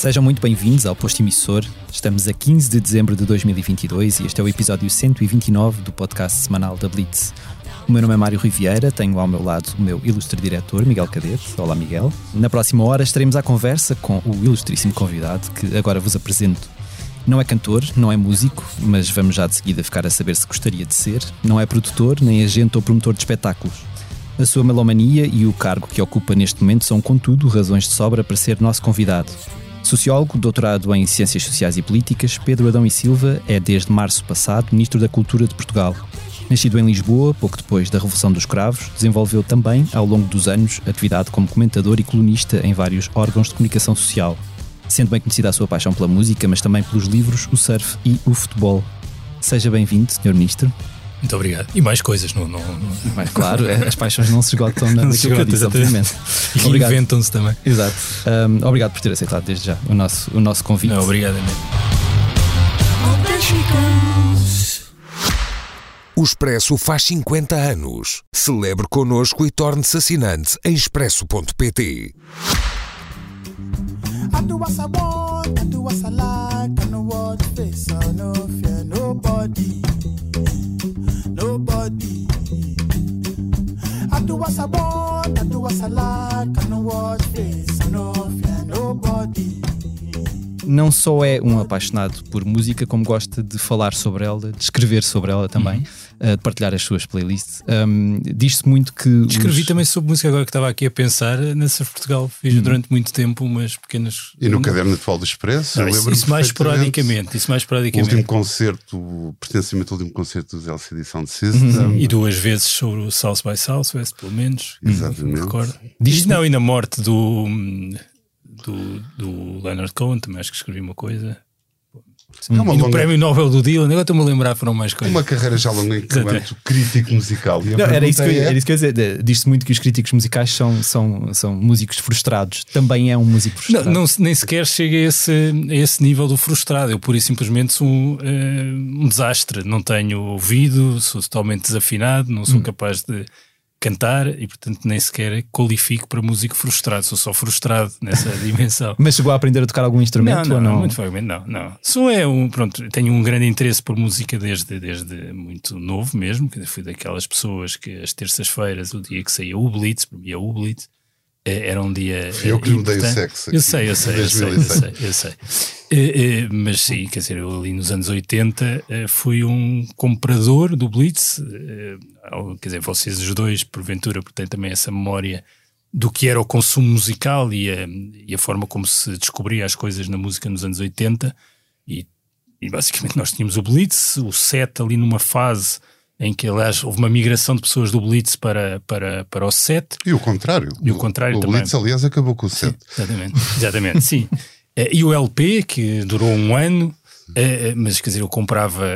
Sejam muito bem-vindos ao Posto Emissor. Estamos a 15 de dezembro de 2022 e este é o episódio 129 do podcast semanal da Blitz. O meu nome é Mário Riviera, tenho ao meu lado o meu ilustre diretor, Miguel Cadete. Olá, Miguel. Na próxima hora estaremos à conversa com o ilustríssimo convidado que agora vos apresento. Não é cantor, não é músico, mas vamos já de seguida ficar a saber se gostaria de ser. Não é produtor, nem agente ou promotor de espetáculos. A sua melomania e o cargo que ocupa neste momento são, contudo, razões de sobra para ser nosso convidado. Sociólogo, doutorado em Ciências Sociais e Políticas, Pedro Adão e Silva é, desde março passado, Ministro da Cultura de Portugal. Nascido em Lisboa, pouco depois da Revolução dos Cravos, desenvolveu também, ao longo dos anos, atividade como comentador e colunista em vários órgãos de comunicação social. Sendo bem conhecida a sua paixão pela música, mas também pelos livros, o surf e o futebol. Seja bem-vindo, Sr. Ministro. Muito obrigado. E mais coisas, não, não, Mas claro, é, as paixões não se esgotam na naquilo que eu disse, obviamente. E inventam-se também. Exato. Um, obrigado por ter aceitado desde já o nosso, o nosso convite. Não, obrigado mesmo. O Expresso faz 50 anos. Celebre connosco e torne-se assinante em expresso.pt. I do what I want, I do what I like, I know what face, I no fear nobody, nobody. I do what I want, I do what I like, I know what face, I no fear nobody. Não só é um apaixonado por música, como gosta de falar sobre ela, de escrever sobre ela também, Uhum. Uh, de partilhar as suas playlists. Um, Diz-se muito que. Escrevi os- também sobre música agora que estava aqui a pensar. Na Surf Portugal fiz durante muito tempo umas pequenas. E no caderno atual do Expresso, isso, isso mais esporadicamente. Isso mais O último esporadicamente. concerto, pertencimento ao último concerto dos LCD Sound System. Uhum. E duas vezes sobre o South by Southwest, pelo menos. Exatamente. Me recordo. Diz-se- E não, e na morte do, do, do Leonard Cohen também acho que escrevi uma coisa. É uma, E no longa- prémio Nobel do Dylan, agora estou-me a lembrar, foram mais coisas. uma carreira já longa enquanto crítico musical. E Não, era, isso que, é- era isso que eu ia dizer. Diz-se muito que os críticos musicais são, são, são músicos frustrados. Também é um músico Não, frustrado. não se- nem sequer chega a esse, a esse nível do frustrado. Eu, pura e simplesmente, sou um, eh, um desastre. Não tenho ouvido, sou totalmente desafinado, não sou Hum. capaz de cantar e, portanto, nem sequer qualifico para músico frustrado. Sou só frustrado nessa dimensão. Mas chegou a aprender a tocar algum instrumento Não, não, não? muito vagamente, não, não. Sou é um, pronto, tenho um grande interesse por música desde, desde muito novo mesmo, que fui daquelas pessoas que às terças-feiras, o dia que saía o Blitz, para mim é o Blitz, era um dia. Fui eu que lhe dei o sexo Eu sei, eu sei, eu sei, eu 2006. sei, eu sei. Eh, eh, mas sim, quer dizer, eu ali nos anos 80 eh, fui um comprador do Blitz, quer dizer, vocês os dois, porventura, porque têm também essa memória do que era o consumo musical e a, e a forma como se descobria as coisas na música nos anos 80 e, e basicamente nós tínhamos o Blitz, o set ali numa fase em que aliás houve uma migração de pessoas do Blitz para, para, para o set E o contrário. E o contrário o também. Blitz, aliás, acabou com o set. Exatamente, exatamente, sim. Eh, E o LP, que durou um ano, eh, eh, mas quer dizer, eu comprava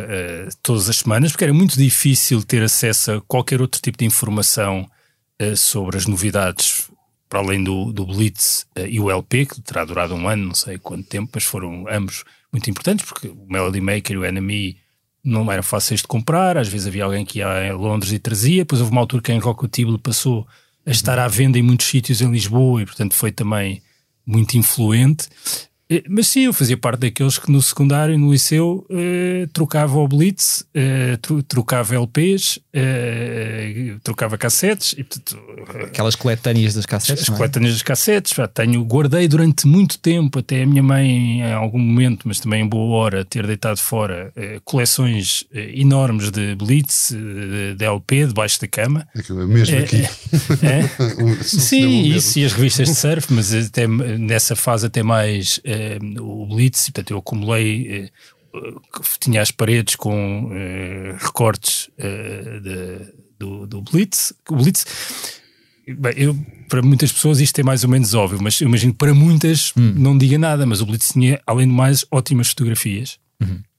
todas as semanas, porque era muito difícil ter acesso a qualquer outro tipo de informação sobre as novidades, para além do, do Blitz e o LP, que terá durado um ano, não sei quanto tempo, mas foram ambos muito importantes, porque o Melody Maker e o NME não eram fáceis de comprar, às vezes havia alguém que ia a Londres e trazia, depois houve uma altura que a Inrocutible passou a estar à venda em muitos sítios em Lisboa e portanto foi também muito influente. Eh, Mas sim, eu fazia parte daqueles que no secundário, no liceu, eh, trocava o Blitz, eh, tro- trocava LPs, eh, trocava cassetes e portanto, Aquelas coletâneas das cassetes. as é? coletâneas das cassetes, pá, tenho, guardei durante muito tempo, até a minha mãe em algum momento, mas também em boa hora, ter deitado fora eh, coleções eh, enormes de Blitz, eh, de, de LP, debaixo da cama. Aquilo é mesmo aqui. É? Sim, isso e as revistas de surf, mas até nessa fase até mais eh, o Blitz, portanto eu acumulei, eh, tinha as paredes com eh, recortes eh, de- do, do Blitz. O Blitz, bem, eu, para muitas pessoas isto é mais ou menos óbvio, mas eu imagino que para muitas não diga nada, mas o Blitz tinha, além de mais, ótimas fotografias.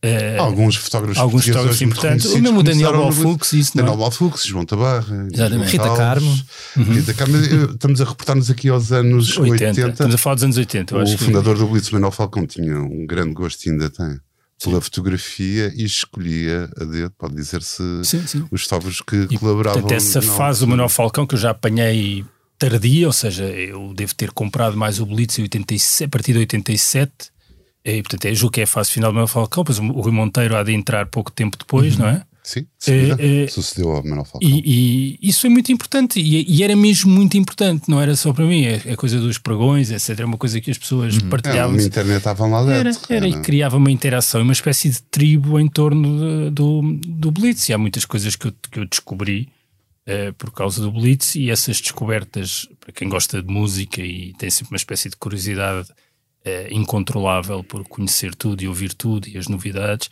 Eh, Alguns fotógrafos alguns fotógrafos importantes. O mesmo Daniel Balfux, isso, não é? Daniel Balfux, João Tabarra, Exatamente. Rita Carmo. Rita Carmo. Estamos a reportar-nos aqui aos anos 80. 80. Estamos a falar dos anos 80. Eu acho O que- fundador do Blitz, Manuel Falcão, tinha um grande gosto, e ainda tem, pela fotografia e escolhia a dedo, pode dizer-se, Sim, sim. os fotógrafos que colaboravam. Portanto, essa na fase do. Manuel Falcão que eu já apanhei tardia, ou seja, eu devo ter comprado mais o Blitz em 87, a partir de 87. E, portanto, é, julgo que é a fase final do Manuel Falcão, depois o Rui Monteiro há de entrar pouco tempo depois, não é? Sim, É, é- sucedeu ao Manuel Falcão. E, e isso é muito importante, e, e era mesmo muito importante, não era só para mim, é a coisa dos pregões, etc. É uma coisa que as pessoas Era partilhavam. uma internet estavam lá Era, dentro. era, e criava uma interação, uma espécie de tribo em torno de- do, do Blitz. E há muitas coisas que eu, que eu descobri eh, por causa do Blitz, e essas descobertas, para quem gosta de música e tem sempre uma espécie de curiosidade eh, incontrolável por conhecer tudo e ouvir tudo e as novidades,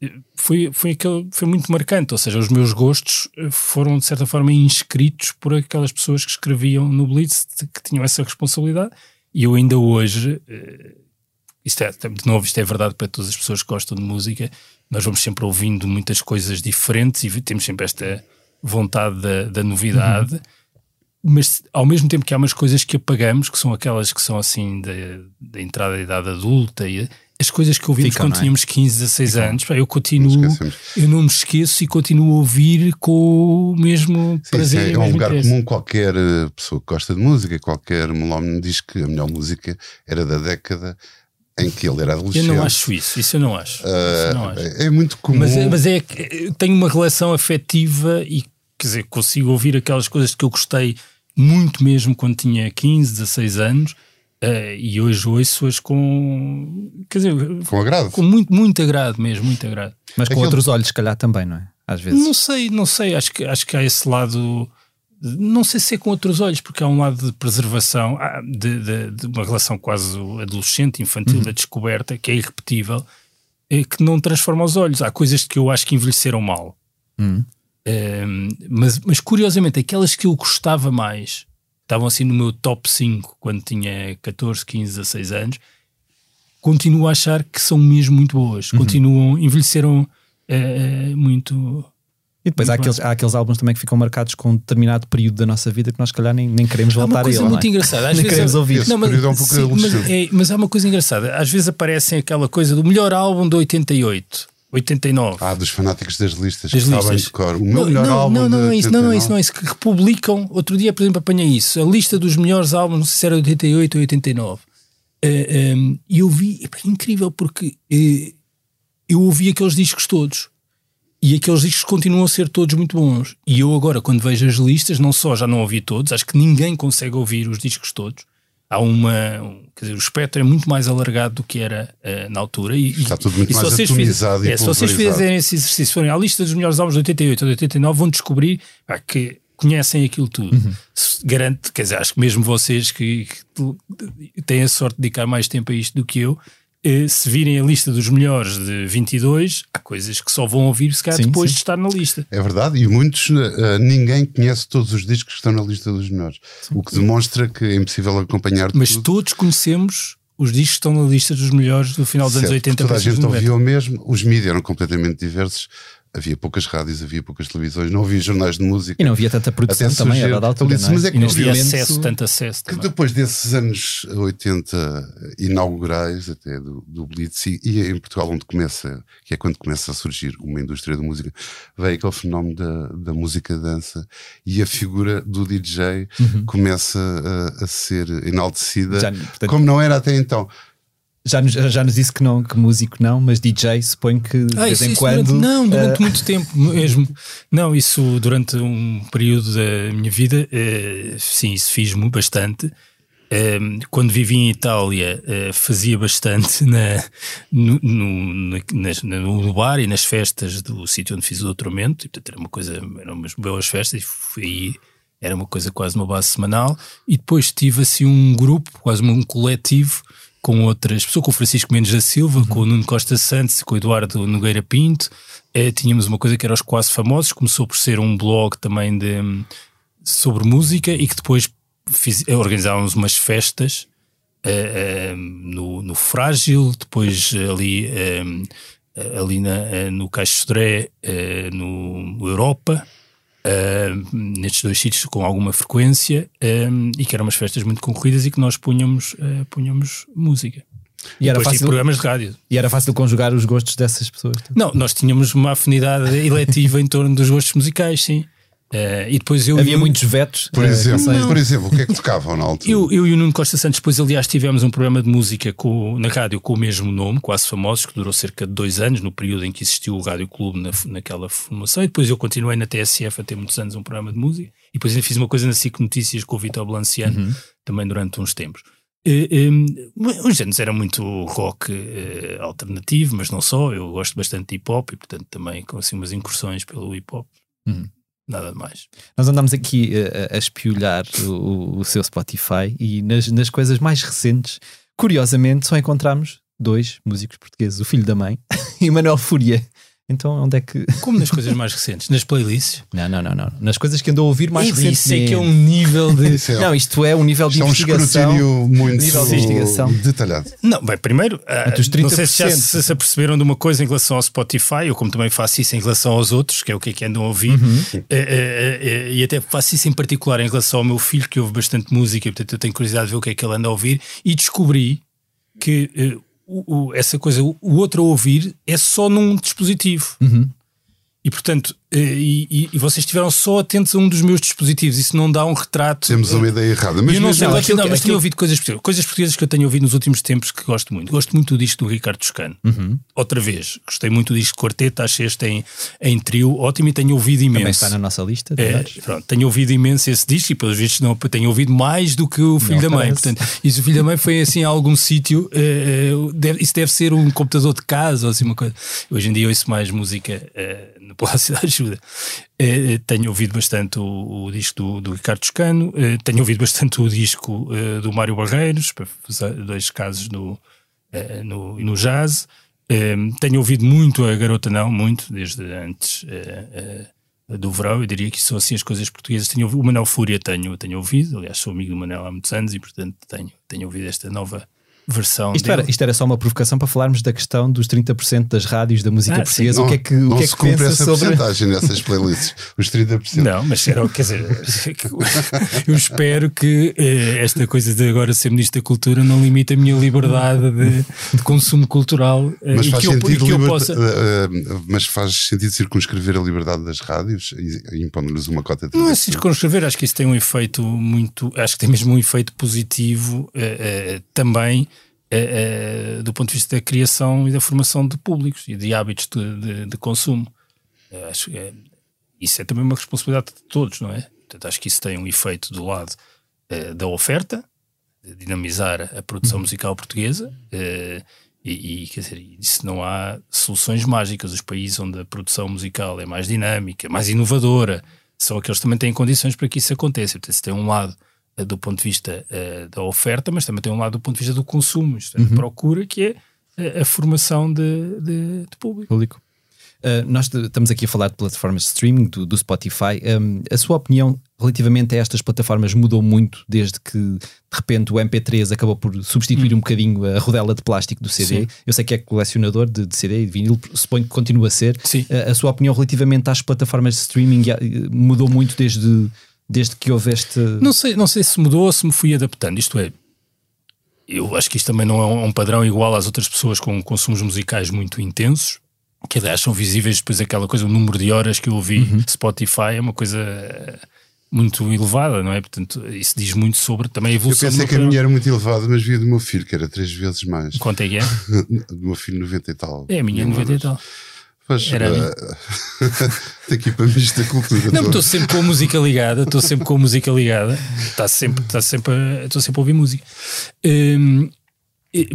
eh, foi, foi, aquele, foi muito marcante. Ou seja, os meus gostos eh, foram de certa forma inscritos por aquelas pessoas que escreviam no Blitz que tinham essa responsabilidade. E eu ainda hoje isto é, de novo, isto é verdade para todas as pessoas que gostam de música. Nós vamos sempre ouvindo muitas coisas diferentes e temos sempre esta vontade da, da novidade. Mas ao mesmo tempo que há umas coisas que apagamos, que são aquelas que são assim da, da entrada da idade adulta e as coisas que ouvimos Ficam, quando é? tínhamos 15, 16 anos, pá, eu continuo, Não eu não me esqueço e continuo a ouvir com o mesmo Sim, prazer sim, é um lugar interesse. comum. Qualquer eh, pessoa que gosta de música, qualquer melómano diz que a melhor música era da década em que ele era Eu adolescente. não acho isso, isso eu não acho. Eu não acho. É, é muito comum. Mas, é- mas é que eu tenho uma relação afetiva e quer dizer, consigo ouvir aquelas coisas que eu gostei muito mesmo quando tinha 15, 16 anos eh, e hoje ouço-as com quer dizer, Com agrado. com muito, muito agrado mesmo, muito agrado. Mas com outros olhos, se calhar também, não é? Às vezes. Não sei, não sei, acho que, acho que há esse lado, não sei se é com outros olhos, porque há um lado de preservação, ah, de, de- de uma relação quase adolescente, infantil, da descoberta, que é irrepetível, eh, que não transforma os olhos. Há coisas que eu acho que envelheceram mal. Hum. Um, mas, mas curiosamente, aquelas que eu gostava mais estavam assim no meu top 5 quando tinha 14, 15, 16 anos. Continuo a achar que são mesmo muito boas. Continuam, envelheceram eh, muito. E depois há Muito aqueles, há aqueles álbuns também que ficam marcados com um determinado período da nossa vida que nós, se calhar, nem, nem queremos Há voltar uma a coisa ele. muito não é? engraçada. Às Nem vezes queremos ouvir. Não, mas, é um sim, mas, é- mas há uma coisa engraçada. Às vezes aparecem aquela coisa do melhor álbum de 88, 89. Ah, dos fanáticos das listas Das que sabem listas. de cor. O meu Não, melhor não, álbum não, não, é isso, não, não é isso, 89. não é isso. Que republicam, outro dia, por exemplo, apanhei isso, a lista dos melhores álbuns, não sei se era 88 ou 89. Eh, ehm, E eu vi, epá, incrível, porque eh, eu ouvi aqueles discos todos. E aqueles discos continuam a ser todos muito bons. E eu agora, quando vejo as listas, não só já não ouvi todos, acho que ninguém consegue ouvir os discos todos. Há uma. um- quer dizer, o espectro é muito mais alargado do que era eh, na altura. E, Está tudo muito e se mais atomizado fiz- e é, se vocês fizerem esse exercício, forem à lista dos melhores álbuns de 88 ou de 89, vão descobrir pá, que conhecem aquilo tudo. Uhum. Garanto, quer dizer, acho que mesmo vocês que, que têm a sorte de dedicar mais tempo a isto do que eu, se virem a lista dos melhores de 22, há coisas que só vão ouvir se calhar Sim, depois sim. de estar na lista. É verdade, e muitos, eh, ninguém conhece todos os discos que estão na lista dos melhores. O que demonstra que é impossível acompanhar Mas tudo. todos conhecemos os discos que estão na lista dos melhores do final dos anos Certo, 80 toda a gente dos 90. ouvia o mesmo, os mídias eram completamente diversos, havia poucas rádios, havia poucas televisões, não havia jornais de música. E não havia tanta produção Até também a surgiu- dada altura. Mas Não é? é que E não havia acesso, tanto acesso. Que depois desses anos 80 inaugurais, até do, do Blitz, e, e em Portugal, onde começa, que é quando começa a surgir uma indústria da música, veio aquele fenómeno da, da música dança e a figura do DJ começa a, a ser enaltecida, Uhum. Já, portanto, como não era até então. Já nos, já nos disse que não, que músico não, mas DJ suponho que de Ah, vez isso, em isso quando. durante, não, durante eh, muito tempo mesmo. Não, isso durante um período da minha vida, eh, sim, isso fiz-me bastante. Eh, quando vivi em Itália, eh, fazia bastante na, no, no, na- no bar e nas festas do sítio onde fiz o doutoramento. E, portanto, era uma coisa, eram umas boas festas e fui era uma coisa quase uma base semanal. E depois tive assim um grupo, quase um coletivo com outras pessoas, com o Francisco Mendes da Silva, com o Nuno Costa Santos, com o Eduardo Nogueira Pinto. Eh, tínhamos uma coisa que era os Quase Famosos, começou por ser um blog também de, sobre música e que depois eh, organizávamos umas festas uh, no, no Frágil, depois ali, um, ali na, no Caixo Sodré, no Europa. Nestes dois sítios com alguma frequência e que eram umas festas muito concorridas e que nós punhamos, punhamos música. E, era fácil, programas de rádio. E era fácil conjugar os gostos dessas pessoas? Não, nós tínhamos uma afinidade eletiva em torno dos gostos musicais, sim. Uh, e depois eu Havia muitos vetos. Por, uh, exemplo, por exemplo, o que é que tocavam na altura? Eu, eu e o Nuno Costa Santos, depois, aliás, tivemos um programa de música com, na rádio com o mesmo nome, Quase Famosos, que durou cerca de dois anos, no período em que existiu o Rádio Clube na, naquela formação. E depois eu continuei na TSF a ter muitos anos um programa de música. E depois ainda fiz uma coisa na SIC Notícias com o Vitor Blanciano, uhum. também durante uns tempos. Uh, um, os géneros era muito rock uh, alternativo, mas não só. Eu gosto bastante de hip hop e, portanto, também com assim, umas incursões pelo hip hop. Uhum nada mais. Nós andamos aqui a, a espiolhar o, o, seu Spotify e nas, nas coisas mais recentes, curiosamente, só encontramos dois músicos portugueses, o filho da mãe e Manuel Fúria. Então, onde é que. Como nas coisas mais recentes? Nas playlists? Não, não, não, não. Nas coisas que andou a ouvir mais recentemente. Isso é que é um nível de. É não, isto é um nível de investigação. É um escrutínio muito nível de investigação. detalhado. Não, bem, primeiro, uh, não sei se já se, se aperceberam de uma coisa em relação ao Spotify, eu como também faço isso em relação aos outros, que é o que é que andam a ouvir, uhum. uh, uh, e até faço isso em particular em relação ao meu filho, que ouve bastante música, e portanto eu tenho curiosidade de ver o que é que ele anda a ouvir, e descobri que o, o, essa coisa, o outro a ouvir, é só num dispositivo. Uhum. E portanto, eh, e, e, vocês estiveram só atentos a um dos meus dispositivos, isso não dá um retrato. Temos uma ideia errada, mas eu não sei, não, aquilo, não, mas tenho ouvido coisas portuguesas, coisas portuguesas que eu tenho ouvido nos últimos tempos que gosto muito. Gosto muito do disco do Ricardo Toscano. Uhum. Outra vez, gostei muito do disco de quarteto, achei este em, em trio, ótimo e tenho ouvido imenso. Também está na nossa lista. É, pronto, tenho ouvido imenso esse disco e pelos vistos não, tenho ouvido mais do que o Filho não da Mãe. Portanto, e se o Filho da Mãe foi assim a algum sítio, uh, deve, isso deve ser um computador de casa ou assim uma coisa. Hoje em dia ouço mais música uh, no Palácio Ajuda. Uh, tenho ouvido bastante o, o disco do, do, Ricardo Toscano, uh, tenho ouvido bastante o disco do Mário Barreiros, dois casos no, no, no jazz. tenho ouvido muito a Garota Não, muito, desde antes do verão. Eu diria que são assim as coisas portuguesas. Tenho ouvido, o Manel Fúria tenho, tenho ouvido, aliás, sou amigo do Manel há muitos anos e, portanto, tenho, tenho ouvido esta nova versão. Isto era, isto era, só uma provocação para falarmos da questão dos 30% das rádios da música ah, portuguesa. Não, o que é que, o que, é que pensa essa sobre. porcentagem nessas playlists, os 30%. Não, mas era, quer dizer, eu espero que eh, esta coisa de agora ser Ministro da Cultura não limite a minha liberdade de, de consumo cultural eh, mas e faz eu, possa. Mas faz sentido circunscrever a liberdade das rádios e impondo-lhes uma cota de. Não é circunscrever, acho que isso tem um efeito muito. Acho que tem mesmo um efeito positivo uh, uh, também é, é, do ponto de vista da criação e da formação de públicos e de hábitos de, de, de consumo. É, acho que é, isso é também uma responsabilidade de todos, não é? Portanto, acho que isso tem um efeito do lado é, da oferta, de dinamizar a produção uhum. musical portuguesa. É, e, e, quer dizer, isso não há soluções mágicas. Os países onde a produção musical é mais dinâmica, mais inovadora, são aqueles que também têm condições para que isso aconteça. Portanto, se tem um lado do ponto de vista uh, da oferta, mas também tem um lado do ponto de vista do consumo, isto é, uhum. procura, que é a, eh, a formação de, de, de público. público. Uh, nós estamos aqui a falar de plataformas de streaming, do, do Spotify. Um, a sua opinião relativamente a estas plataformas mudou muito desde que de repente o MP3 acabou por substituir hum. um bocadinho a rodela de plástico do CD. Sim. Eu sei que é colecionador de, de CD e de vinil, suponho que continua a ser. Uh, a sua opinião relativamente às plataformas de streaming mudou muito desde desde que houve este. Não sei, não sei se mudou ou se me fui adaptando. Isto é, eu acho que isto também não é um padrão igual às outras pessoas com consumos musicais muito intensos, que aliás são visíveis depois aquela coisa, o número de horas que eu ouvi uhum. Spotify é uma coisa muito elevada, não é? Portanto, isso diz muito sobre também a evolução. Eu pensei que a minha era muito elevada, mas via do meu filho, que era três vezes mais. Quanto é que é? do meu filho, 90 e tal. É, a minha, 90 e tal. Pois, Era uh, equipamentos da cultura. Não, estou sempre com a música ligada, estou sempre com a música ligada, está sempre, está sempre, estou sempre a ouvir música. Um,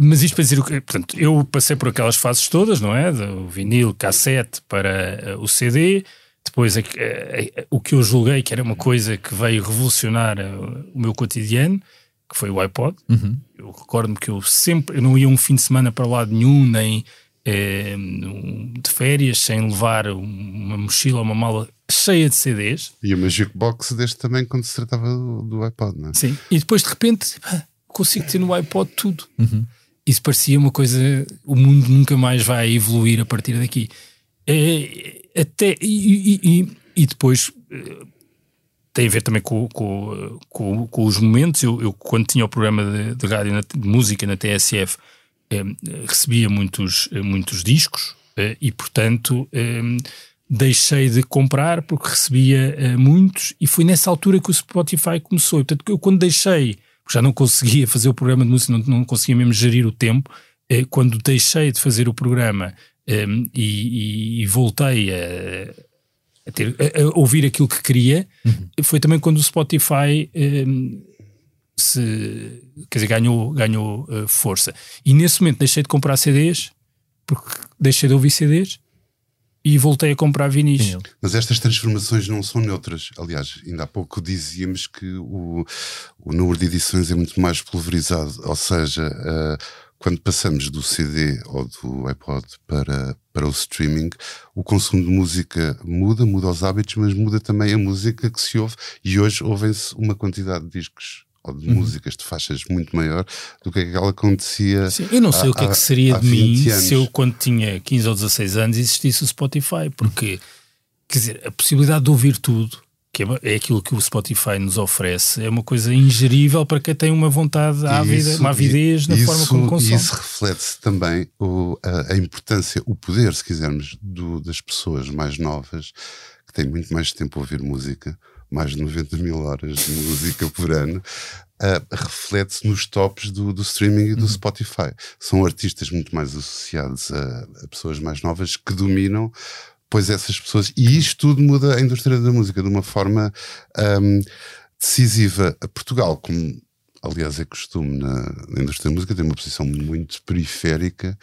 mas isto para dizer o que, portanto, eu passei por aquelas fases todas, não é? Do vinil, cassete para uh, o CD, depois uh, o que eu julguei que era uma coisa que veio revolucionar o meu cotidiano, que foi o iPod. Uhum. Eu recordo-me que eu sempre, eu não ia um fim de semana para lado nenhum, nem é, de férias sem levar uma mochila ou uma mala cheia de CDs. E uma jukebox deste também quando se tratava do, do iPod, não é? Sim. E depois de repente consigo ter no iPod tudo. Isso parecia uma coisa. O mundo nunca mais vai evoluir a partir daqui. É, até, e, e- e- depois eh, tem a ver também com, com, com- com os momentos. Eu, eu, quando tinha o programa de, de rádio na- de música na TSF, eh, recebia muitos, eh, muitos discos eh, e, portanto, eh, deixei de comprar porque recebia eh, muitos e foi nessa altura que o Spotify começou. Portanto, eu quando deixei, já não conseguia fazer o programa de música, não, não conseguia mesmo gerir o tempo, quando deixei de fazer o programa eh, e, e- e voltei a, a ter- a- a ouvir aquilo que queria, foi também quando o Spotify se, quer dizer, ganhou, ganhou eh, força. E nesse momento deixei de comprar CDs, porque deixei de ouvir CDs e voltei a comprar vinis. Mas estas transformações não são neutras. Aliás, ainda há pouco dizíamos que o, o número de edições é muito mais pulverizado. Ou seja, eh, quando passamos do CD ou do iPod para, para o streaming, o consumo de música muda, muda os hábitos, mas muda também a música que se ouve. E hoje ouvem-se uma quantidade de discos ou de músicas de faixas muito maior do que aquela que acontecia. Sim, eu não sei há- o que é que seria de mim 20 anos. se eu, quando tinha 15 ou 16 anos, existisse o Spotify, porque, quer dizer, a possibilidade de ouvir tudo, que é, é aquilo que o Spotify nos oferece, é uma coisa ingerível para quem tem uma vontade ávida, Isso- uma avidez na isso- forma como consome. Isso reflete-se também o- a, a importância, o poder, se quisermos, do- das pessoas mais novas que têm muito mais tempo a ouvir música, mais de 90 mil horas de música por ano. ah, reflete-se nos tops do, do streaming e do Spotify. São artistas muito mais associados a, a pessoas mais novas que dominam, pois essas pessoas. E isto tudo muda a indústria da música de uma forma ahm, decisiva. A Portugal, como aliás é costume na, na indústria da música, tem uma posição muito periférica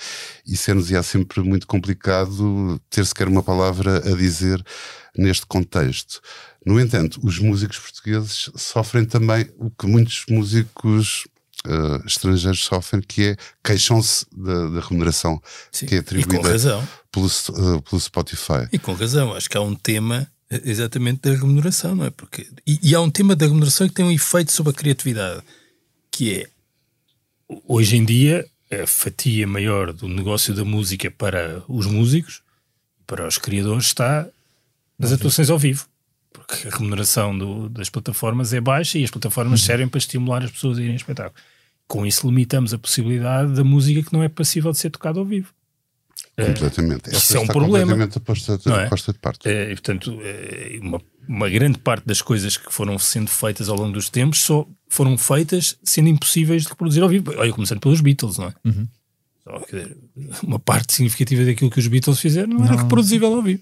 e ser-nos-ia sempre muito complicado ter sequer uma palavra a dizer neste contexto. No entanto, os músicos portugueses sofrem também o que muitos músicos eh, estrangeiros sofrem, que é queixam-se da, da remuneração Sim, que é atribuída pelo, eh, pelo Spotify. E com razão, acho que há um tema eh, exatamente da remuneração, não é? Porque, e, e há um tema da remuneração que tem um efeito sobre a criatividade, que é hoje em dia a fatia maior do negócio da música para os músicos, para os criadores, está nas atuações ao vivo. Porque a remuneração do- das plataformas é baixa e as plataformas servem para estimular as pessoas a irem a espetáculo. Com isso limitamos a possibilidade da música que não é passível de ser tocada ao vivo. Completamente. isso é um problema. completamente aposta, Não é? de parte. Eh, e, portanto, eh, uma, uma grande parte das coisas que foram sendo feitas ao longo dos tempos só foram feitas sendo impossíveis de reproduzir ao vivo. Olha, começando pelos Beatles, não é? Só, quer dizer, uma parte significativa daquilo que os Beatles fizeram não, era reproduzível ao vivo.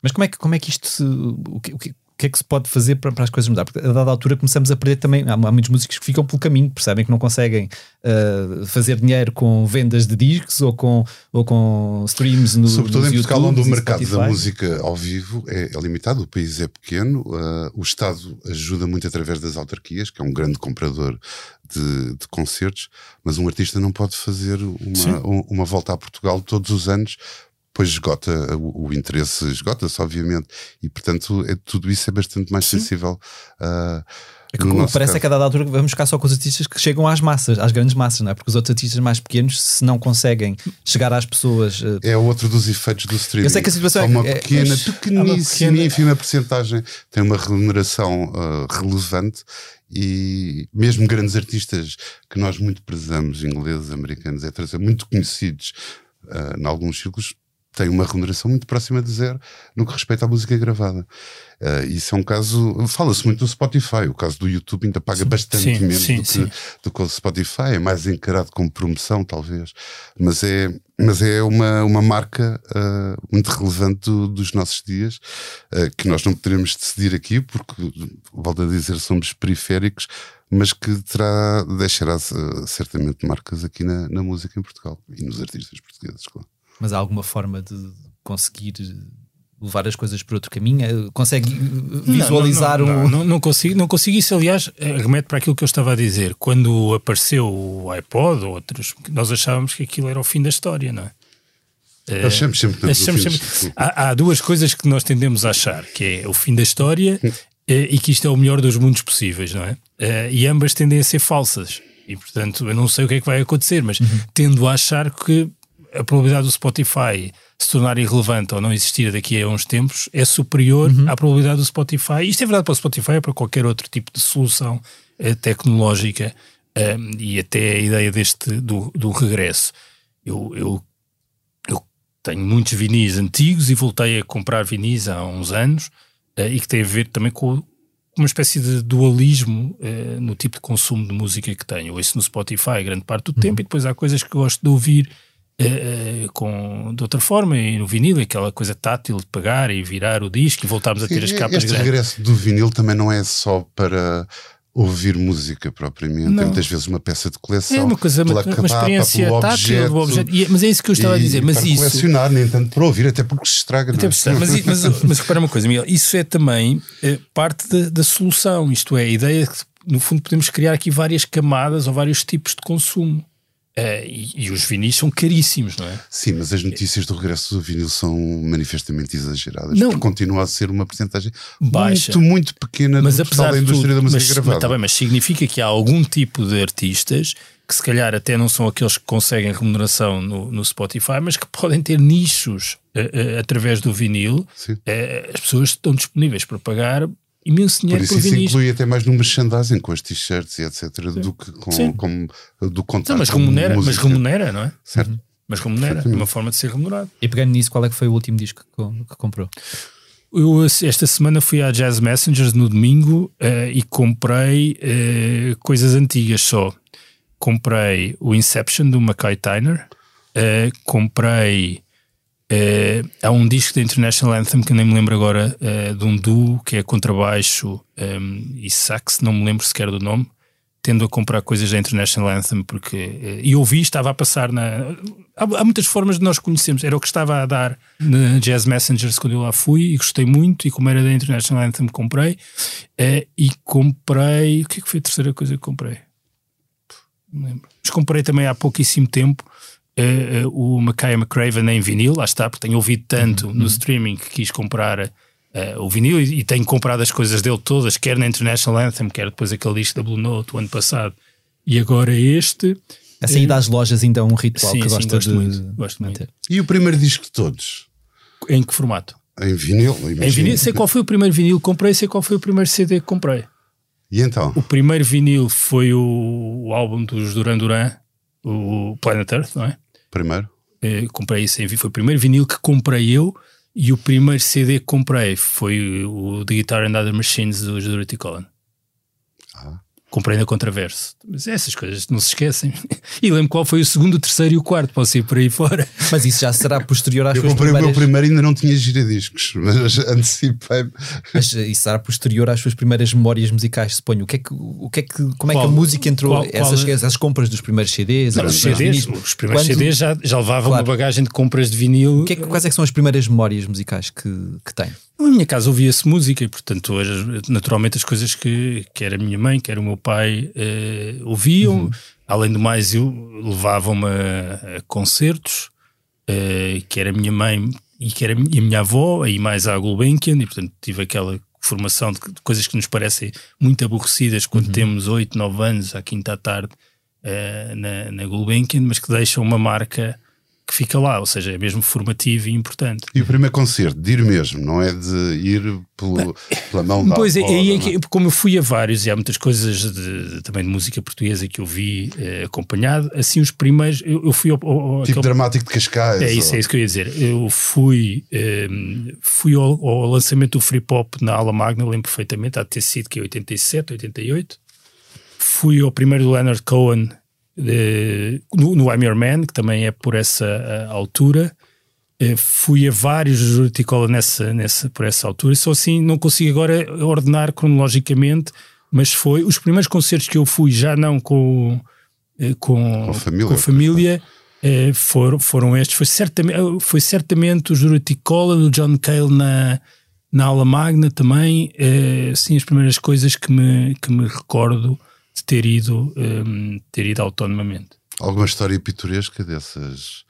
Mas como é que, como é que isto se. O que, o que- que é que se pode fazer para, para as coisas mudar? Porque a dada altura começamos a perder também. Há, há muitos músicos que ficam pelo caminho, percebem que não conseguem ah, fazer dinheiro com vendas de discos ou com, ou com streams no Sobretudo nos em Portugal, onde o mercado da Spotify. música ao vivo é, é limitado, o país é pequeno, ah, o Estado ajuda muito através das autarquias, que é um grande comprador de, de concertos, mas um artista não pode fazer uma, um- uma volta a Portugal todos os anos. Pois esgota o, o interesse, esgota-se, obviamente, e portanto é, tudo isso é bastante mais sensível. ah, É que no que parece caso. é que a dada altura vamos ficar só com os artistas que chegam às massas, às grandes massas, não é? Porque os outros artistas mais pequenos, se não conseguem chegar às pessoas. ah, É outro dos efeitos do streaming. Eu sei que a situação é- uma é- pequena, mas- pequeníssima, pequena- ínfima porcentagem tem uma remuneração ah, relevante e mesmo grandes artistas que nós muito prezamos, ingleses, americanos, etc., muito conhecidos ah, em alguns círculos, têm uma remuneração muito próxima de zero no que respeita à música gravada. Ah, isso é um caso. Fala-se muito do Spotify. O caso do YouTube ainda paga bastante sim, menos sim, do, que, sim. do que o Spotify. É mais encarado como promoção, talvez. Mas é, mas é uma, uma marca ah, muito relevante do- dos nossos dias ah, que nós não poderemos decidir aqui, porque, volto a dizer, somos periféricos. Mas que terá, deixará certamente marcas aqui na, na música em Portugal e nos artistas portugueses, claro. Mas há alguma forma de conseguir levar as coisas por outro caminho? Eh, Consegue eh, visualizar não, não, um. não, não, não consigo, não consigo. Isso, aliás, eh, remete para aquilo que eu estava a dizer. Quando apareceu o iPod ou outros, nós achávamos que aquilo era o fim da história, não é? Achamos sempre que Achamos sempre- Há, há duas coisas que nós tendemos a achar, que é o fim da história eh, e que isto é o melhor dos mundos possíveis, não é? Eh, E ambas tendem a ser falsas. E portanto, eu não sei o que é que vai acontecer, mas tendo a achar que a probabilidade do Spotify se tornar irrelevante ou não existir daqui a uns tempos é superior à probabilidade do Spotify. Isto é verdade para o Spotify, é para qualquer outro tipo de solução eh, tecnológica eh, e até a ideia deste do, do regresso. Eu, eu, eu tenho muitos vinis antigos e voltei a comprar vinis há uns anos eh, e que tem a ver também com uma espécie de dualismo no tipo de consumo de música que tenho. Eu ouço no Spotify grande parte do tempo e depois há coisas que gosto de ouvir eh, eh, com, de outra forma e no vinil, aquela coisa tátil de pegar e virar o disco e voltarmos a ter as capas este grandes. regresso do vinil também não é só para ouvir música propriamente, Não. é muitas vezes uma peça de coleção. É uma coisa, uma, pela uma capa, experiência tátil do objeto. E- mas é isso que eu estava a e dizer. Mas para isso, colecionar, nem tanto para ouvir, até porque se estraga. Até é? mas, mas, mas repara uma coisa, Miguel, isso é também eh, parte da, da solução, isto é, a ideia de que no fundo podemos criar aqui várias camadas ou vários tipos de consumo. Eh, e, e os vinis são caríssimos, não é? Sim, mas as notícias do regresso do vinil são manifestamente exageradas, Não. porque continua a ser uma porcentagem Baixa. muito, muito pequena Mas do apesar da indústria tudo, da música mas, gravada. mas, tá bem, mas significa que há algum tipo de artistas que se calhar até não são aqueles que conseguem remuneração no, no Spotify, mas que podem ter nichos eh, eh, através do vinil. As pessoas estão disponíveis para pagar imenso Por dinheiro isso por, isso vinis. inclui até mais no merchandising com as t-shirts e etc. do que com, Sim. com, do contato Não, mas com remunera, mas música. remunera, não é? Certo. Mas remunera, é uma forma de ser remunerado. E pegando nisso, qual é que foi o último disco que, co- que comprou? Eu esta semana fui à Jazz Messengers no domingo eh, e comprei eh, coisas antigas só. Comprei o Inception do Mackay Tyner, eh, comprei eh, há um disco da International Anthem que eu nem me lembro agora eh, de um duo que é contrabaixo eh, e sax, não me lembro sequer do nome. Tendo a comprar coisas da International Anthem porque eh, e ouvi, estava a passar na. Há, há muitas formas de nós conhecermos. Era o que estava a dar na Jazz Messengers quando eu lá fui e gostei muito. E como era da International Anthem, comprei. E comprei. O que é que foi a terceira coisa que comprei? Não me lembro. Mas comprei também há pouquíssimo tempo eh, eh, o Mackay McCraven em vinil. Lá está, porque tenho ouvido tanto no streaming que quis comprar. eh, o vinil e, e tenho comprado as coisas dele todas, quer na International Anthem, quer depois aquele disco da Blue Note o ano passado, e agora este. Essa ida às lojas ainda é um ritual Sim, que sim, gosta gosto de muito, gosto manter. E o primeiro disco de todos? Em que formato? Em vinil? Em imagino. vinil, sei qual foi o primeiro vinil que comprei, sei qual foi o primeiro CD que comprei. E então? O primeiro vinil foi o, o álbum dos Duran Duran, o Planet Earth, não é? Primeiro? Eh, comprei vi- foi o primeiro vinil que comprei eu e o primeiro CD que comprei foi o The Guitar and Other Machines dos Dorothy Collin. Comprei na Contraverso. Mas essas coisas não se esquecem. E lembro qual foi o segundo, o terceiro e o quarto. Posso ir por aí fora. Mas isso já será posterior às Eu suas comprei o meu primeiras... primeiro e ainda não tinha giradiscos, mas antecipei-me. Mas isso será posterior às suas primeiras memórias musicais, suponho. O que é que, o que, é que como é que Qual- a música entrou? qual- qual essas, é? essas compras dos primeiros CDs? Não, os primeiros CDs, os primeiros Quando- CDs já, já levavam Claro. uma bagagem de compras de vinil. O que é que- quais é que são as primeiras memórias musicais que, que tem? Na minha casa ouvia-se música e, portanto, naturalmente as coisas que quer a minha mãe, quer o meu pai eh, ouviam. Além do mais, eu levavam-me a, a concertos, eh, quer a minha mãe e quer a minha, a minha avó, aí mais à Gulbenkian, e portanto tive aquela formação de, de coisas que nos parecem muito aborrecidas quando temos 8, 9 anos, à quinta à tarde, eh, na, na Gulbenkian, mas que deixam uma marca que fica lá, ou seja, é mesmo formativo e importante. E o primeiro concerto, de ir mesmo, não é de ir pelo, pela mão da Pois é, é que, como eu fui a vários e há muitas coisas de- também de música portuguesa que eu vi eh, acompanhado, assim os primeiros, eu, eu fui ao, ao- Tipo aquele- dramático de Cascais. é isso, ou- é isso que eu ia dizer. Eu fui, eh, fui ao, ao lançamento do Free Pop na Ala Magna, lembro perfeitamente, há de ter sido que é 87, 88. Fui ao primeiro do Leonard Cohen no, no I'm Your Man, que também é por essa eh, altura. Eh, fui a vários dos Horticola nessa, nessa, por essa altura, só assim não consigo agora ordenar cronologicamente, mas foi os primeiros concertos que eu fui, já não com, eh, com, Com a família, com a família, eh, foram, foram estes. Foi certamente, foi certamente os Horticola, do John Cale na, na aula magna também, assim, as primeiras coisas que me, que me recordo de ter ido, eh, ter ido autonomamente. Alguma história pitoresca dessas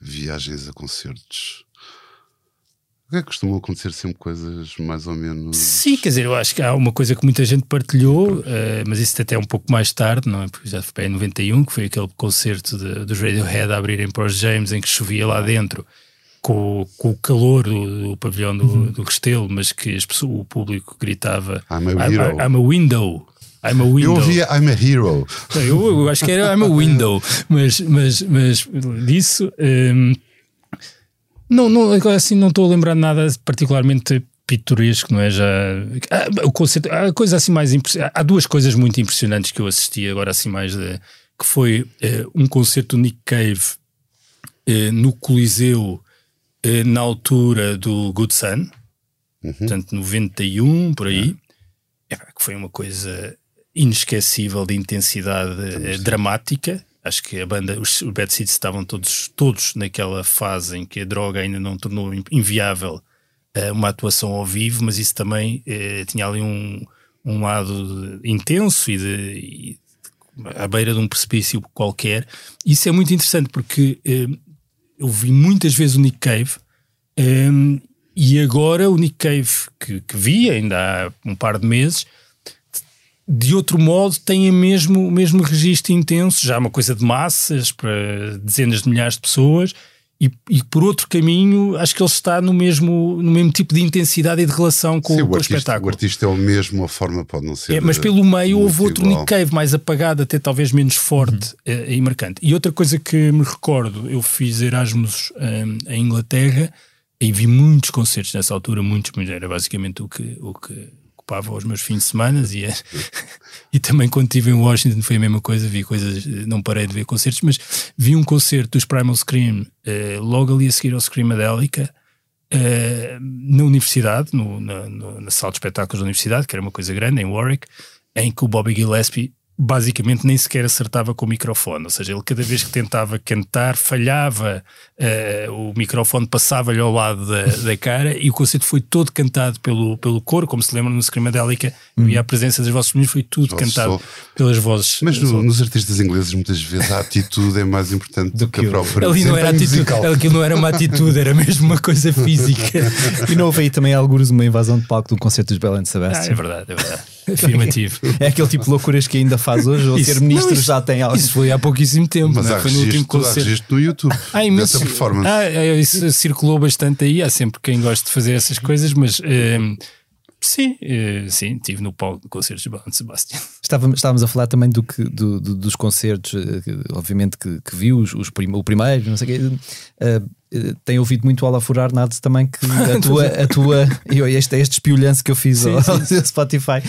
viagens a concertos? Porque é que costumam acontecer sempre coisas mais ou menos. Sim, quer dizer, eu acho que há uma coisa que muita gente partilhou, uh, mas isso até um pouco mais tarde, não é? Porque já foi em 91, que foi aquele concerto de, dos Radiohead a abrirem para os James, em que chovia lá dentro, com, com o calor do, do pavilhão do, uhum. do Restelo, mas que as pessoas, o público gritava: I'm a, I'm a window. I'm a window. Eu ouvia I'm a hero. Eu, eu acho que era I'm a window, mas, mas, mas disso. Um, ehm, não, não, assim, não estou a lembrar nada particularmente pitoresco, não é? Já, ah, o conceito, a coisa assim mais há duas coisas muito impressionantes que eu assisti agora assim mais de, que foi uh, um concerto do Nick Cave uh, no Coliseu uh, na altura do Good Sun, uhum. portanto 91 por aí, é. que foi uma coisa inesquecível de intensidade dramática acho que a banda, os, os Bad Seeds estavam todos, todos naquela fase em que a droga ainda não tornou inviável uh, uma atuação ao vivo, mas isso também uh, tinha ali um, um lado intenso e, de, e à beira de um precipício qualquer. Isso é muito interessante porque uh, eu vi muitas vezes o Nick Cave. Um, e agora o Nick Cave que, que vi ainda há um par de meses de outro modo tem o mesmo, o mesmo registro intenso, já uma coisa de massas para dezenas de milhares de pessoas, e, e, por outro caminho acho que ele está no mesmo, no mesmo tipo de intensidade e de relação com, Sim, o, com o, artista, espetáculo. O artista é o mesmo, a forma pode não ser. É, mas pelo meio houve outro igual. Nick Cave mais apagado, até talvez menos forte uhum. e marcante. E outra coisa que me recordo, eu fiz Erasmus um, em Inglaterra e vi muitos concertos nessa altura, muitos, era basicamente o que, o que ocupava os meus fins de semana e, é, e também quando estive em Washington foi a mesma coisa, vi coisas, não parei de ver concertos, mas vi um concerto dos Primal Scream uh, logo ali a seguir ao Screamadelica uh, na universidade, no, na, no, na sala de espetáculos da universidade, que era uma coisa grande, em Warwick, em que o Bobby Gillespie basicamente nem sequer acertava com o microfone, ou seja, ele cada vez que tentava cantar falhava, uh, o microfone passava-lhe ao lado da, da, cara e o concerto foi todo cantado pelo, pelo coro, como se lembra no Screamadélica, hum. e a presença das vossas meninas foi tudo cantado pelas vozes. Mas no, nos artistas ingleses muitas vezes a atitude é mais importante do, que, a própria ali não era atitude, Aquilo não era uma atitude, era mesmo uma coisa física. e não houve aí também alguns uma invasão de palco do concerto dos Belen Sebastian? Ah, é verdade, é verdade. Afirmativo. é aquele tipo de loucuras que ainda faz hoje, ou isso, ser ministro não, isso, já tem algo. Isso foi há pouquíssimo tempo, mas não é? foi no último concerto. no YouTube. Ah, imenso, performance. Ah, é, isso circulou bastante aí. Há sempre quem gosta de fazer essas coisas, mas. Um, Sim, uh, sim, estive no palco do concerto de Bão de Sebastião. Estávamos, estávamos a falar também do que, do, do, dos concertos, uh, obviamente que, que viu os, os prim, o primeiro, não sei o quê. Uh, tenho ouvido muito ao Furar Nada também que a tua, a tua este, este espiolhanço que eu fiz sim, ao, sim. Spotify,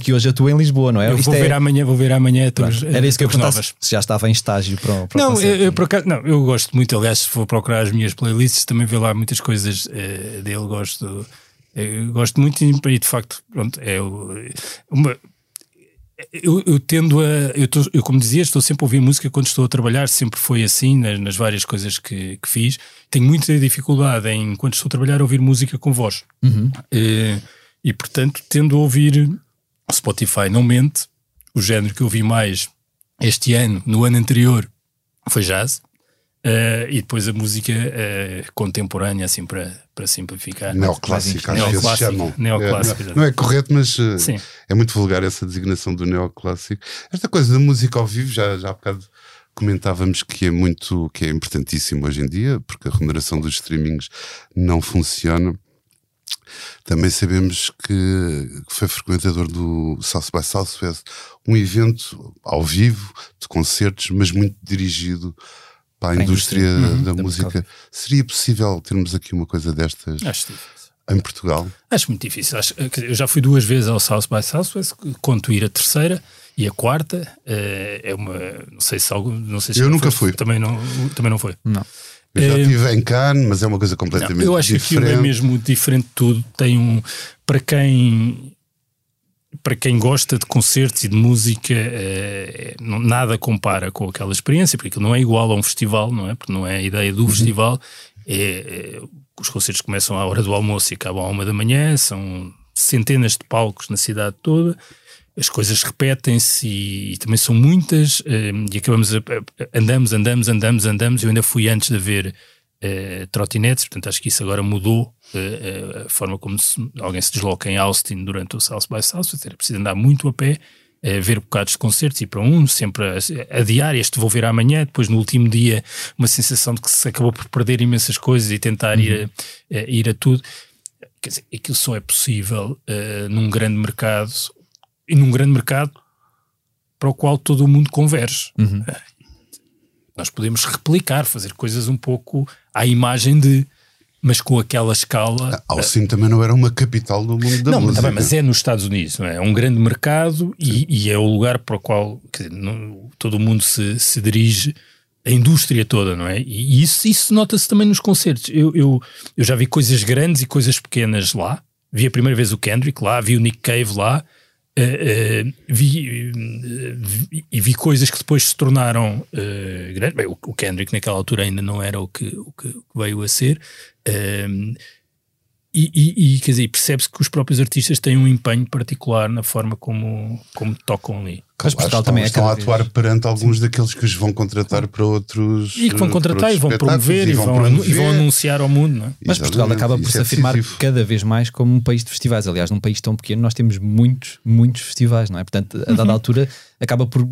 que hoje atua em Lisboa, não é? Eu vou ver, é... amanhã, vou ver amanhã todos, Era isso que eu perguntava se já estava em estágio para, para não, o. Eu, eu, não, eu gosto muito, aliás, se for procurar as minhas playlists, também vê lá muitas coisas dele, gosto eu gosto muito e, de facto, pronto, é uma. Eu, eu, tendo a. Eu, tô, eu, como dizia, estou sempre a ouvir música quando estou a trabalhar, sempre foi assim nas, nas várias coisas que, que, fiz. Tenho muita dificuldade em, quando estou a trabalhar, ouvir música com voz. Uhum. E, e, portanto, tendo a ouvir Spotify, não mente, o género que eu ouvi mais este ano, no ano anterior, foi jazz. Uh, e depois a música uh, contemporânea, assim, para, para simplificar. Neoclássica, às vezes chamam. Neoclássico, é, não, não, é correto, mas uh, é muito vulgar essa designação do neoclássico. Esta coisa da música ao vivo, já, já há bocado comentávamos que é muito, que é importantíssimo hoje em dia, porque a remuneração dos streamings não funciona. Também sabemos que, foi frequentador do South by Southwest, um evento ao vivo, de concertos, mas muito dirigido para a, indústria, indústria uhum, da, da, música. Seria possível termos aqui uma coisa destas Acho em Portugal? Acho muito difícil. Acho, eu já fui duas vezes ao South by Southwest, conto ir a terceira e a quarta é, é uma. Não sei se algo. Não sei se eu nunca fui. Também não, também não foi. Não. Eu já estive é, em Cannes, mas é uma coisa completamente diferente. Eu acho diferente. que aquilo é mesmo diferente de tudo. Tem um. Para quem para quem gosta de concertos e de música, é, nada compara com aquela experiência, porque aquilo não é igual a um festival, não é? Porque não é a ideia do uhum. festival. É, é, os concertos começam à hora do almoço e acabam à uma da manhã, são centenas de palcos na cidade toda, as coisas repetem-se e, e, também são muitas, eh, e acabamos, a, andamos, andamos, andamos, andamos. Eu ainda fui antes de ver uh, trotinetes, portanto acho que isso agora mudou uh, a forma como se, alguém se desloca em Austin durante o South by South, era preciso andar muito a pé, uh, ver bocados de concertos, ir para um, sempre a, adiar, este vou ver amanhã, depois no último dia uma sensação de que se acabou por perder imensas coisas e tentar uhum. ir, a, ir a tudo. Quer dizer, aquilo só é possível num grande mercado e num grande mercado para o qual todo o mundo converge. Uhum. Nós podemos replicar, fazer coisas um pouco à imagem de, mas com aquela escala. Austin uh, também não era uma capital do mundo da não, música. Não, mas é nos Estados Unidos, não é? É um grande mercado e, e, é o lugar para o qual dizer, não, todo o mundo se, se dirige a indústria toda, não é? E isso, isso nota-se também nos concertos. Eu, eu, eu já vi coisas grandes e coisas pequenas lá. Vi a primeira vez o Kendrick lá, vi o Nick Cave lá, Uh, vi, e vi coisas que depois se tornaram grandes. Bem, o, Kendrick naquela altura ainda não era o que, o que veio a ser. E, e, e, quer dizer, percebe-se que os próprios artistas têm um empenho particular na forma como, como tocam ali. Mas Portugal também é estão a atuar vez. perante alguns Sim. daqueles que os vão contratar para outros e que vão contratar e vão promover e vão, promover. e vão anunciar ao mundo. Não é? Mas Portugal acaba por se é afirmar decisivo. cada vez mais como um país de festivais. Aliás, num país tão pequeno, nós temos muitos, muitos festivais, não é? Portanto, a dada uhum. altura acaba por.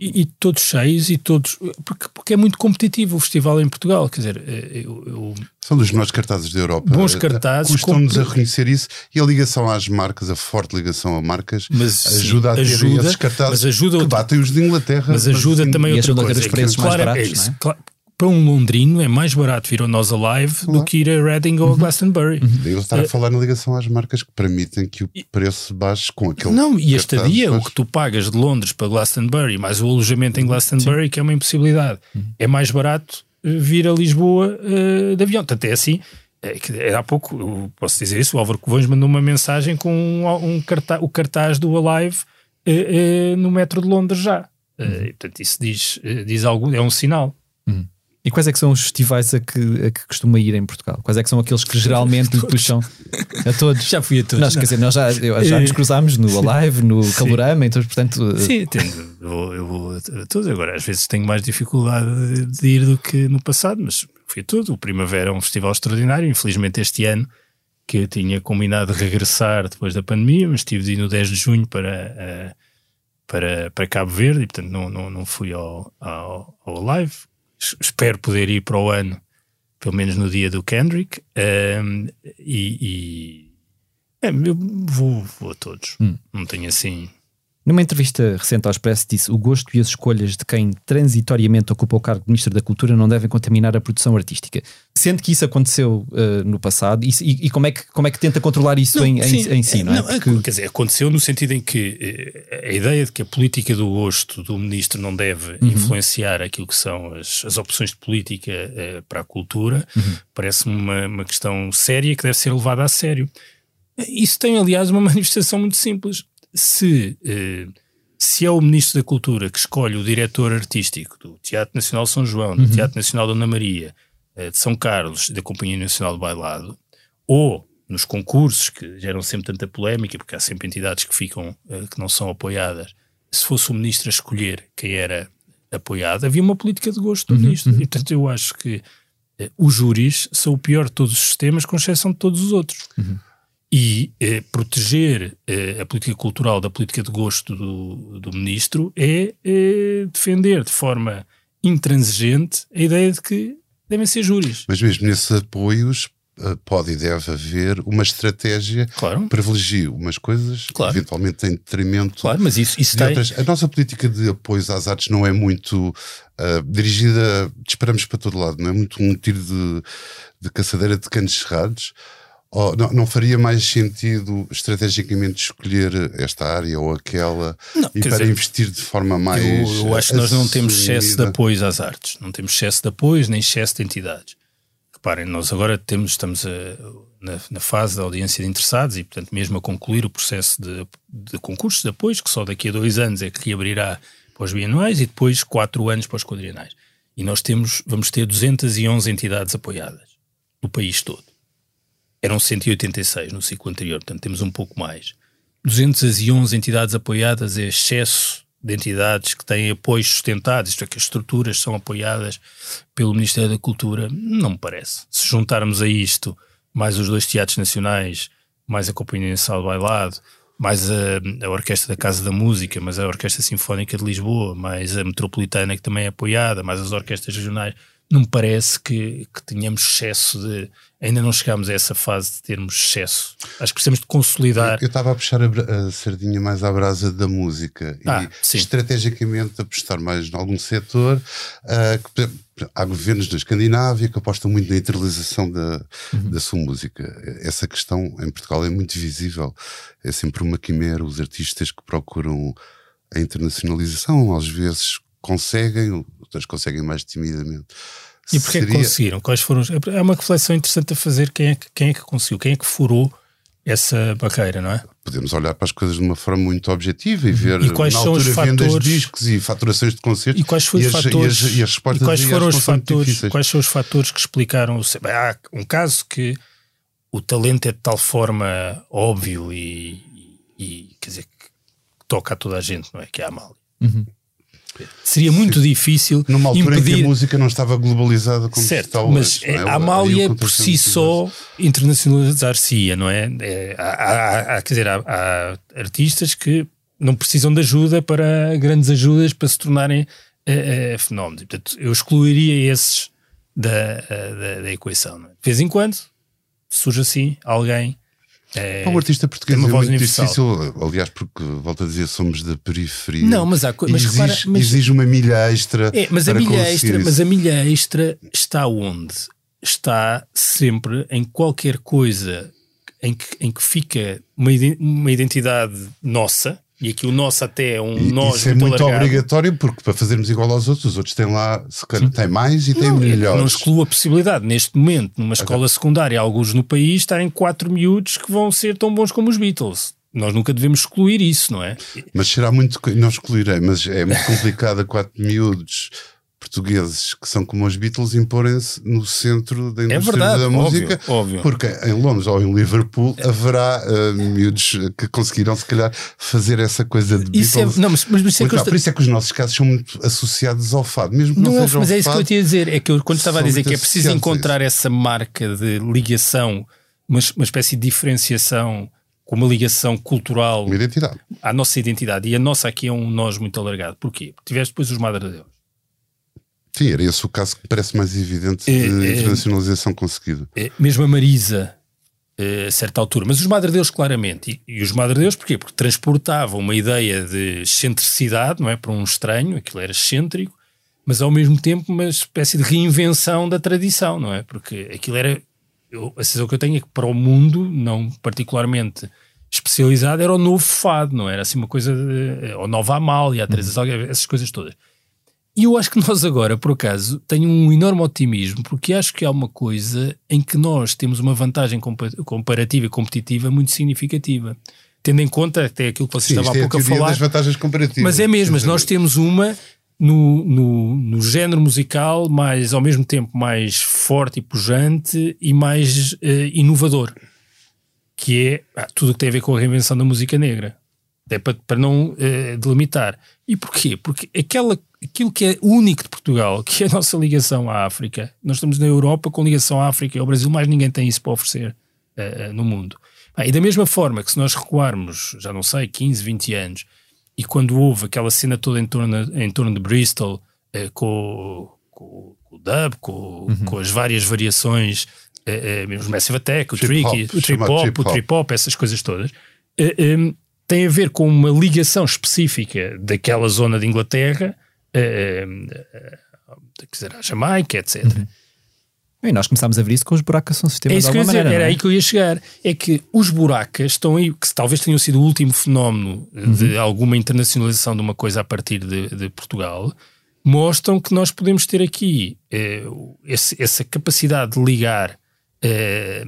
E, e, todos cheios e todos. Porque, porque é muito competitivo o festival em Portugal. Quer dizer, eh, eu, eu... são dos melhores cartazes da Europa. Bons cartazes. Custam-nos a reconhecer isso e a ligação às marcas, a forte ligação a marcas, mas, ajuda sim, a ter ajuda, esses cartazes mas ajuda que batem os de Inglaterra. Mas ajuda mas, também outra coisa. Preços mais claro, baratos, é, é? Claro, para um londrino é mais barato vir ao Nós Alive claro. do que ir a Reading ou a uhum. Glastonbury. Uhum. Daí estar a falar na ligação às marcas que permitem que o preço baixe com aquele. Não, e este dia, o que tu pagas de Londres para Glastonbury, mais o alojamento em Glastonbury, Sim. que é uma impossibilidade, uhum. é mais barato eh, vir a Lisboa uh, de avião. Portanto, é assim. É, é, há pouco, posso dizer isso, o Álvaro Covões mandou uma mensagem com um, um cartaz, o cartaz do Alive uh, uh, no metro de Londres já. Uhum. portanto, isso diz, diz algo, é um sinal. Uhum. E quais é que são os festivais a que, a que costuma ir em Portugal? Quais é que são aqueles que geralmente lhe puxam a todos? Já fui a todos. Nós, quer dizer, nós já, já nos cruzámos no Alive, no Sim. Calorama, então, portanto. Sim, tenho, eu, eu vou a todos. Agora, às vezes tenho mais dificuldade de ir do que no passado, mas fui a tudo. O Primavera é um festival extraordinário. Infelizmente, este ano, que eu tinha combinado regressar depois da pandemia, mas tive de ir no 10 de junho para. Uh, para, para Cabo Verde e portanto não, não, não fui ao, ao, ao live espero poder ir para o ano, pelo menos no dia do Kendrick, um, e, e é, eu vou, vou a todos. Hum. Não tenho assim numa entrevista recente ao Expresso, disse o gosto e as escolhas de quem transitoriamente ocupa o cargo de Ministro da Cultura não devem contaminar a produção artística. Sendo que isso aconteceu uh, no passado, e, e, como, é que, como é que tenta controlar isso não, em, sim, em, em, si? Não, é? não Porque... Quer dizer, aconteceu no sentido em que uh, a ideia de que a política do gosto do Ministro não deve uhum. influenciar aquilo que são as, as opções de política uh, para a cultura uhum. parece-me uma, uma questão séria que deve ser levada a sério. Isso tem, aliás, uma manifestação muito simples se, eh, se é o Ministro da Cultura que escolhe o diretor artístico do Teatro Nacional São João, do uhum. Teatro Nacional Dona Maria, eh, de São Carlos da Companhia Nacional de Bailado, ou nos concursos que geram sempre tanta polémica, porque há sempre entidades que ficam, eh, que não são apoiadas, se fosse o Ministro a escolher quem era apoiado, havia uma política de gosto do uhum, Ministro. Uhum. E, portanto, eu acho que os júris são o pior de todos os sistemas, com exceção de todos os outros. Uhum e eh, proteger eh, a política cultural da política de gosto do, do ministro é eh, defender de forma intransigente a ideia de que devem ser júris. Mas mesmo nesses apoios eh, pode e deve haver uma estratégia claro. que privilegie umas coisas, claro. eventualmente em detrimento claro, mas isso, isso de outras. A nossa política de apoios às artes não é muito uh, dirigida, disparamos para todo lado, não é muito um tiro de, de caçadeira de canos cerrados. Oh, não, não, faria mais sentido estrategicamente escolher esta área ou aquela não, e para dizer, investir de forma mais. Eu, eu acho que nós não temos excesso de apoio às artes, não temos excesso de apoios nem excesso de entidades. Reparem, nós agora temos, estamos a, na, na, fase da audiência de interessados e, portanto, mesmo a concluir o processo de, de concursos de apoios, que só daqui a dois anos é que reabrirá para os bianuais e depois quatro anos para os quadrienais. E nós temos, vamos ter 211 entidades apoiadas no país todo eram 186 no ciclo anterior, portanto temos um pouco mais. 211 entidades apoiadas é excesso de entidades que têm apoios sustentados, isto é, que as estruturas são apoiadas pelo Ministério da Cultura, não me parece. Se juntarmos a isto mais os dois teatros nacionais, mais a Companhia Nacional Bailado, mais a, a, Orquestra da Casa da Música, mais a Orquestra Sinfónica de Lisboa, mais a Metropolitana que também é apoiada, mais as orquestras regionais, não me parece que, que tenhamos excesso de. Ainda não chegámos a essa fase de termos excesso. Acho que precisamos de consolidar. Eu estava a puxar a, a sardinha mais à brasa da música ah, e sim. estrategicamente apostar mais em algum setor. Uh, que, há governos da Escandinávia que apostam muito na internalização da, uhum. da sua música. Essa questão em Portugal é muito visível. É sempre uma quimera. Os artistas que procuram a internacionalização, às vezes conseguem, outras conseguem mais timidamente. E porquê Seria... que conseguiram? Quais foram? É uma reflexão interessante a fazer. Quem é que, quem é que conseguiu? Quem é que furou essa barreira, não é? Podemos olhar para as coisas de uma forma muito objetiva e ver e quais na são altura os fatores... vendas de discos e faturações de concertos e quais foram os as, fatores e as, e as respostas e quais foram os fatores quais são os fatores que explicaram bem, há um caso que o talento é de tal forma óbvio e, e quer dizer que toca a toda a gente, não é? Que é a Amália. Uhum. Seria muito Sim. difícil numa altura impedir... em que a música não estava globalizada como certo, está mas hoje, é? a Amália por si só internacionalizar-se-ia, não é? é há, há, quer dizer, há, há, artistas que não precisam de ajuda para grandes ajudas para se tornarem é, é, fenómenos. Portanto, eu excluiria esses da, da, da equação. É? De vez em quando surge assim alguém é, para o artista português é muito universal. difícil, aliás, porque, volto a dizer, somos da periferia. Não, mas, há, mas, exige, repara, mas exige uma milha extra. É, mas, a milha extra mas a milha extra está onde? Está sempre em qualquer coisa em que, em que fica uma, uma identidade nossa, e aqui o nosso até é um e, nós Isso é muito obrigatório porque para fazermos igual aos outros, os outros têm lá, se calhar, têm mais e têm não, melhores. Não excluo a possibilidade, neste momento, numa escola secundária, alguns no país, estarem quatro miúdos que vão ser tão bons como os Beatles. Nós nunca devemos excluir isso, não é? Mas será muito. Não excluirei, mas é muito complicado a quatro miúdos portugueses que são como os Beatles imporem-se no centro da É indústria verdade, da música, óbvio, óbvio. porque em Londres ou em Liverpool haverá uh, miúdos que conseguiram se calhar fazer essa coisa de é, Beatles. não, mas, mas é mal. Por isso é que os nossos casos são muito associados ao fado, mesmo não, Não, é, mas é isso que eu tinha a dizer. É que eu, quando estava a dizer que é preciso encontrar essa marca de ligação, uma, uma espécie de diferenciação com uma ligação cultural uma identidade. à nossa identidade. E a nossa aqui é um nós muito alargado. Porquê? Porque tiveste depois os Madre de Deus. Sim, era esse o caso que parece mais evidente É, de é- internacionalização conseguida. É, mesmo a Marisa, eh, a certa altura, mas os Madre Deus, claramente. E, e os Madre Deus, porquê? Porque transportavam uma ideia de excentricidade, não é? Para um estranho, aquilo era excêntrico, mas ao mesmo tempo uma espécie de reinvenção da tradição, não é? Porque aquilo era. Eu, a sensação que eu tenho é que para o mundo, não particularmente especializado, era o novo fado, não era assim uma coisa. De, ou nova Amália, a Teresa Salgueiro, essas coisas todas. E eu acho que nós agora, por acaso, tenho um enorme otimismo, porque acho que há uma coisa em que nós temos uma vantagem compa- comparativa e competitiva muito significativa. Tendo em conta até aquilo que você Sim, estava há é a pouco a falar. das vantagens comparativas. Mas é mesmo, mas nós temos uma no, no, no género musical mais, ao mesmo tempo, mais forte e pujante e mais eh, inovador, que é ah, tudo o que tem a ver com a reinvenção da música negra. Até para, para não eh, delimitar. E porquê? Porque aquela, aquilo que é único de Portugal, que é a nossa ligação à África, nós estamos na Europa com ligação à África e ao Brasil, mais ninguém tem isso para oferecer eh, no mundo. Ah, e da mesma forma que se nós recuarmos, já não sei, 15, 20 anos, e quando houve aquela cena toda em torno, em torno de Bristol, eh, com, com, com o dub, com, com as várias variações, mesmo o Massive Attack, o Tricky, o trip hop, o trip hop, essas coisas todas, eh, tem a ver com uma ligação específica daquela zona de Inglaterra, quer dizer, à Jamaica, etc. E nós começámos a ver isso com os buracos são sistema É de alguma maneira. era é? aí que eu ia chegar. É que os buracas estão aí, que talvez tenham sido o último fenómeno Uhum. de alguma internacionalização de uma coisa a partir de, de Portugal, mostram que nós podemos ter aqui eh, esse- essa capacidade de ligar eh,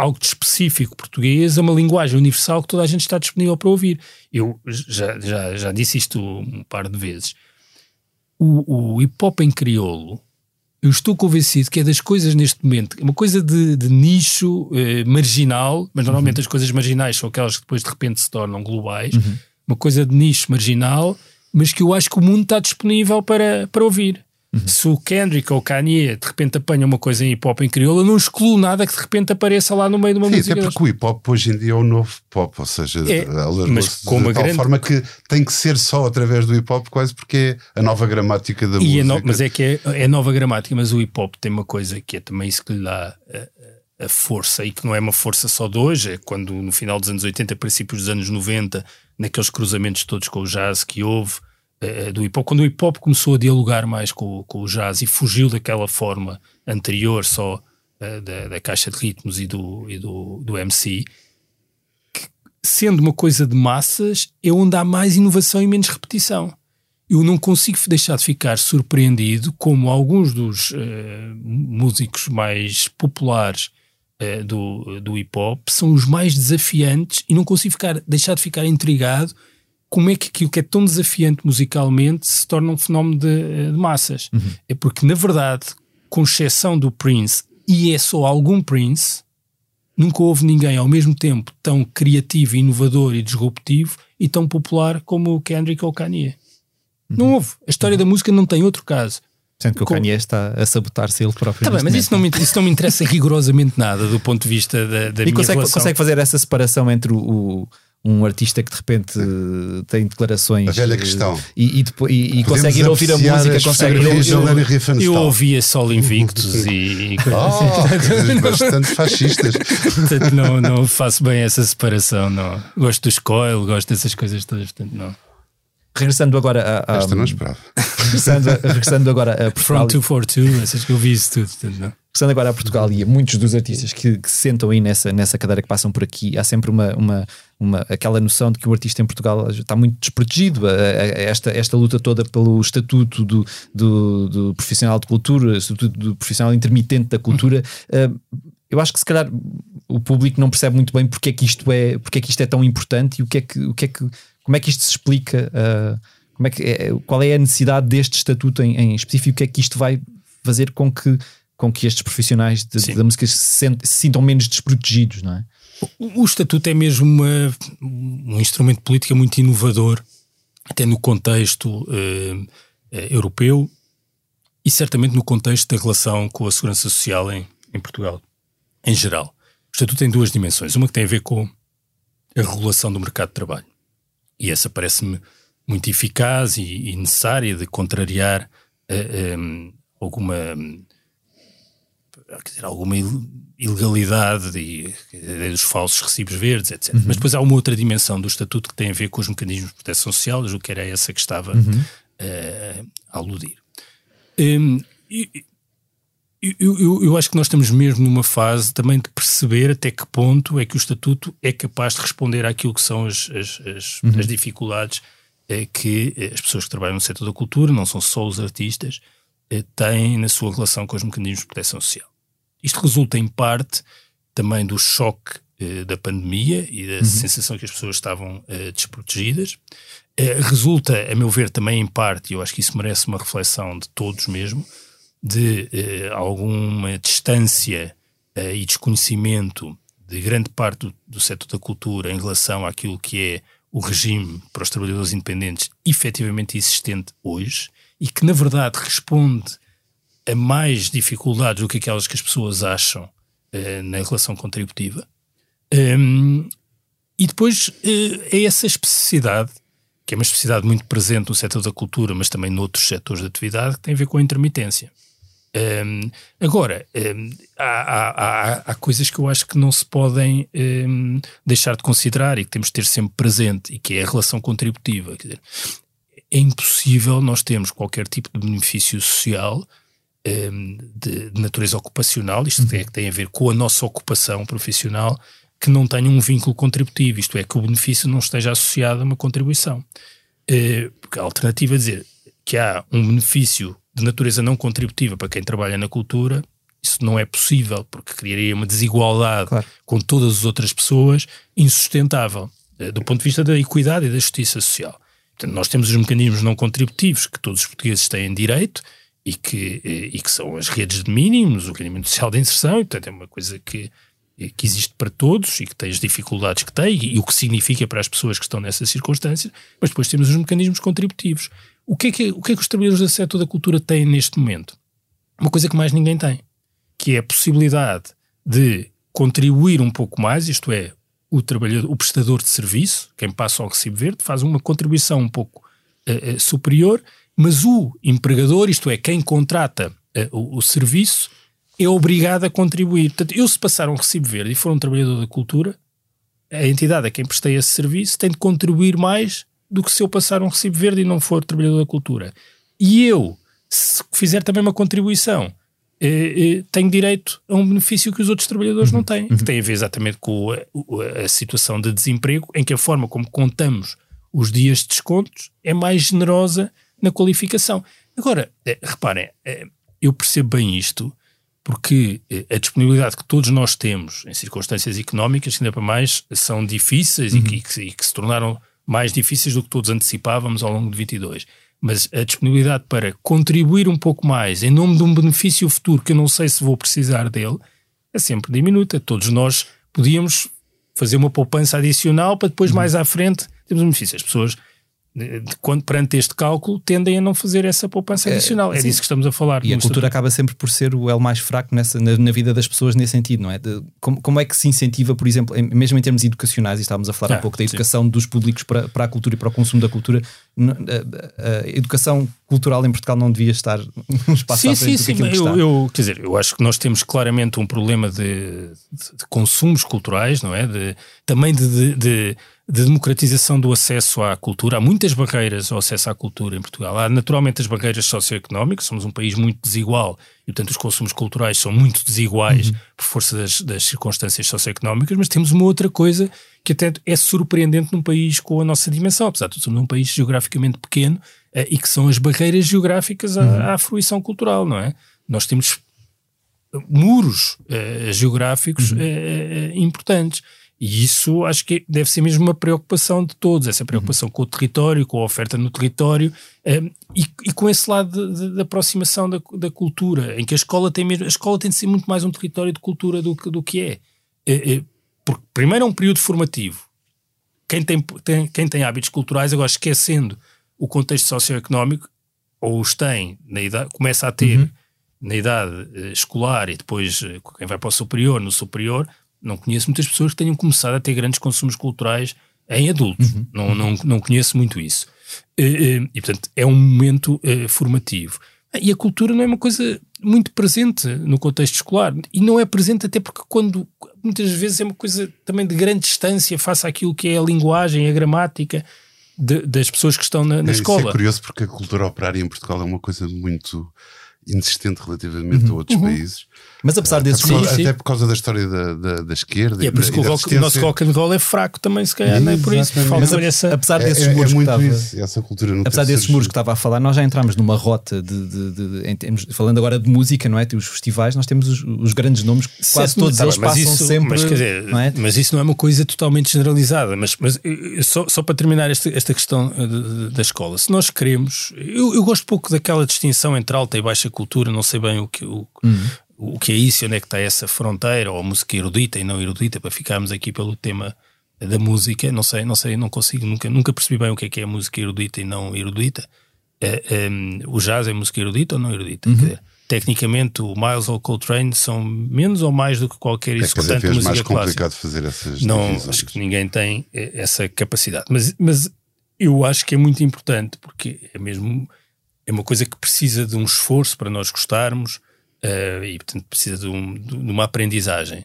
algo de específico português a uma linguagem universal que toda a gente está disponível para ouvir. Eu já, já, já disse isto um par de vezes. O, o hip hop em crioulo eu estou convencido que é das coisas neste momento, uma coisa de, de nicho eh, marginal, mas normalmente as coisas marginais são aquelas que depois de repente se tornam globais, uma coisa de nicho marginal, mas que eu acho que o mundo está disponível para, para ouvir. Uhum. Se o Kendrick ou o Kanye de repente apanham uma coisa em hip hop em crioula, não excluo nada que de repente apareça lá no meio de uma Sim, música. até porque o hip hop hoje em dia é o novo pop, ou seja, É, mas com uma de tal grande- forma que tem que ser só através do hip hop, quase porque é a nova gramática da E música. é no- mas é que é, é nova gramática, mas o hip hop tem uma coisa que é também isso que lhe dá a, a- força e que não é uma força só de hoje, é quando no final dos anos 80, princípios dos anos 90, naqueles cruzamentos todos com o jazz que houve do hip hop, quando o hip hop começou a dialogar mais com, o- com o jazz e fugiu daquela forma anterior só eh, da, da caixa de ritmos e do, e do, do MC, que, sendo uma coisa de massas, é onde há mais inovação e menos repetição. Eu não consigo deixar de ficar surpreendido como alguns dos eh, músicos mais populares eh, do, do hip hop são os mais desafiantes e não consigo ficar, deixar de ficar intrigado como é que aquilo que é tão desafiante musicalmente se torna um fenómeno de, eh, de massas. É porque, na verdade, com exceção do Prince, e é só algum Prince, nunca houve ninguém ao mesmo tempo tão criativo, inovador e disruptivo e tão popular como o Kendrick ou o Kanye. Não houve. A história da música não tem outro caso. Sendo que o Com- Kanye está a sabotar-se ele próprio. Tá bem, mas isso não, me, isso não me interessa rigorosamente nada do ponto de vista da, da E minha consegue, relação. consegue fazer essa separação entre o, o- um artista que de repente eh, tem declarações. A velha eh, questão. E, e, e, e consegue ir ouvir a música, consegue eu- da eu-. Eu ouvia Sol Invictus e, e Oh, coisas bastante fascistas. portanto não, não faço bem essa separação. Não. Gosto dos coil, gosto dessas coisas todas. Portanto, não. Regressando agora a, a- Esta não esperava. regressando, regressando agora a From Portugal, 242, essas que eu vi isso tudo. Não. regressando agora a Portugal e a muitos dos artistas que, que se sentam aí nessa, nessa cadeira que passam por aqui, há sempre uma, uma, uma, aquela noção de que o artista em Portugal está muito desprotegido. A- a- a- Esta, esta luta toda pelo estatuto do, do, do profissional de cultura, estatuto do profissional intermitente da cultura. eh, eu acho que se calhar o público não percebe muito bem porque é que isto é, porque é, que isto é tão importante e o que é que, o que, é que como é que isto se explica, eh, como é que, é- qual é a necessidade deste estatuto em, em específico, o que é que isto vai fazer com que, com que estes profissionais de- da música se, sent- se sintam menos desprotegidos, não é? O, o estatuto é mesmo uma- um instrumento político muito inovador, até no contexto eh, europeu e certamente no contexto da relação com a segurança social em, em Portugal, em geral. O estatuto tem duas dimensões. Uma que tem a ver com a regulação do mercado de trabalho. E essa parece-me muito eficaz e, e necessária de contrariar eh, em, alguma quer dizer, alguma il- ilegalidade e, e dos falsos recibos verdes, etc. Mas depois há uma outra dimensão do estatuto que tem a ver com os mecanismos de proteção social, eu julgo que era essa que estava eh, a aludir. Hum, e- e- eu, eu- eu acho que nós estamos mesmo numa fase também de perceber até que ponto é que o estatuto é capaz de responder àquilo que são as, as- as- as dificuldades eh, que eh, as pessoas que trabalham no setor da cultura, não são só os artistas, eh, têm na sua relação com os mecanismos de proteção social. Isto resulta em parte também do choque eh, da pandemia e da sensação que as pessoas estavam desprotegidas. Resulta, a meu ver, também em parte, e eu acho que isso merece uma reflexão de todos mesmo, de eh, alguma distância eh, e desconhecimento de grande parte do, do setor da cultura em relação àquilo que é o regime para os trabalhadores independentes efetivamente existente hoje e que, na verdade, responde a mais dificuldades do que aquelas que as pessoas acham eh, na relação contributiva. Hum, e depois eh, é essa especificidade, que é uma especificidade muito presente no setor da cultura, mas também noutros setores de atividade, que tem a ver com a intermitência. Hum, agora, hum, há, há- há- há coisas que eu acho que não se podem hum, deixar de considerar e que temos de ter sempre presente, e que é a relação contributiva. Quer dizer, é impossível nós termos qualquer tipo de benefício social de, de natureza ocupacional, isto é, que tem a ver com a nossa ocupação profissional, que não tenha um vínculo contributivo, isto é, que o benefício não esteja associado a uma contribuição. Eh, porque a alternativa é dizer que há um benefício de natureza não contributiva para quem trabalha na cultura, isso não é possível, porque criaria uma desigualdade Claro. com todas as outras pessoas insustentável, eh, do ponto de vista da equidade e da justiça social. Portanto, nós temos os mecanismos não contributivos que todos os portugueses têm direito e que, eh, e que são as redes de mínimos, o rendimento social de inserção, e portanto é uma coisa que que existe para todos e que tem as dificuldades que tem e, e o que significa para as pessoas que estão nessas circunstâncias, mas depois temos os mecanismos contributivos. O que é que, o que, é que os trabalhadores do setor da cultura têm neste momento? Uma coisa que mais ninguém tem, que é a possibilidade de contribuir um pouco mais, isto é, o trabalhador, o prestador de serviço, quem passa ao recibo verde, faz uma contribuição um pouco uh, uh, superior, mas o empregador, isto é, quem contrata uh, o, o serviço, é obrigado a contribuir. Portanto, eu se passar um recibo verde e for um trabalhador da cultura, a entidade a quem prestei esse serviço tem de contribuir mais do que se eu passar um recibo verde e não for trabalhador da cultura. E eu, se fizer também uma contribuição, eh, eh, tenho direito a um benefício que os outros trabalhadores uhum. não têm, uhum. que tem a ver exatamente com a, a, situação de desemprego, em que a forma como contamos os dias de descontos é mais generosa na qualificação. Agora, eh, reparem, eh, eu percebo bem isto, porque eh, a disponibilidade que todos nós temos em circunstâncias económicas, que ainda para mais são difíceis uhum. e, que, e, que, e, que, se tornaram mais difíceis do que todos antecipávamos ao longo de 22. Mas a disponibilidade para contribuir um pouco mais em nome de um benefício futuro que eu não sei se vou precisar dele é sempre diminuta. Todos nós podíamos fazer uma poupança adicional para depois, uhum. mais à frente, termos um benefício. As pessoas quando, perante este cálculo, tendem a não fazer essa poupança é, adicional. É, é disso que estamos a falar. E a cultura acaba sempre por ser o elo mais fraco nessa, na, na vida das pessoas nesse sentido, não é? De, como, como, é que se incentiva, por exemplo, em, mesmo em termos educacionais, e estávamos a falar ah, um pouco da educação sim. dos públicos para, para a cultura e para o consumo da cultura, a, a, a, educação cultural em Portugal não devia estar num espaço sim, sim, sim. Eu, eu, quer dizer, eu acho que nós temos claramente um problema de, de, de consumos culturais, não é? De, também de, de de democratização do acesso à cultura. Há muitas barreiras ao acesso à cultura em Portugal. Há naturalmente as barreiras socioeconómicas, somos um país muito desigual e, portanto, os consumos culturais são muito desiguais uhum. por força das, das, circunstâncias socioeconómicas, mas temos uma outra coisa que até é surpreendente num país com a nossa dimensão, apesar de sermos um país geograficamente pequeno uh, e que são as barreiras geográficas à, uhum. à fruição cultural, não é? Nós temos muros uh, geográficos uhum. uh, importantes. E isso acho que deve ser mesmo uma preocupação de todos, essa preocupação uhum. com o território, com a oferta no território um, e, e, com esse lado de, de, de aproximação da, da, cultura, em que a escola tem mesmo, a escola tem de ser muito mais um território de cultura do que, do que é. é, é porque primeiro é um período formativo. Quem tem, tem, quem tem hábitos culturais, agora esquecendo o contexto socioeconómico, ou os tem, na idade, começa a ter uhum. na idade uh, escolar e depois uh, quem vai para o superior, no superior, não conheço muitas pessoas que tenham começado a ter grandes consumos culturais em adultos. Uhum. Não, não, não conheço muito isso. E, e, portanto, é um momento formativo. E a cultura não é uma coisa muito presente no contexto escolar. E não é presente até porque quando muitas vezes é uma coisa também de grande distância face àquilo que é a linguagem, a gramática de, das pessoas que estão na, na é, escola. Isso é curioso porque a cultura operária em Portugal é uma coisa muito insistente relativamente uhum. a outros uhum. países. Mas apesar desses sim, sim. Até por causa da história da, da, da esquerda. E é por isso que o, rock, o, nosso rock and roll é fraco também, se calhar, não é por isso. Mas essa, apesar é, desses é, muros é que estava, isso, essa cultura não apesar desses muros que estava a falar, nós já entramos numa rota de, de, de, de termos, falando agora de música, não é? Tem os festivais, nós temos os, os grandes nomes, quase todos tá, eles passam isso, sempre. Mas, dizer, não é? mas isso não é uma coisa totalmente generalizada. Mas, mas só, só para terminar esta, esta questão eh, da escola, se nós queremos, eu, eu gosto pouco daquela distinção entre alta e baixa cultura, não sei bem o que, o, uhum. O que é isso, onde é que está essa fronteira, ou música erudita e não erudita, para ficarmos aqui pelo tema da música, não sei, não sei, não consigo, nunca, nunca percebi bem o que é que é música erudita e não erudita. É, é, o jazz é música erudita ou não erudita? Uhum. Dizer, tecnicamente o Miles ou Coltrane são menos ou mais do que qualquer é executante de música mais clássica. complicado fazer essas Não, divisões. acho que ninguém tem eh, essa capacidade. Mas, mas eu acho que é muito importante porque é mesmo é uma coisa que precisa de um esforço para nós gostarmos, Uh, e portanto precisa de, um, de, uma aprendizagem.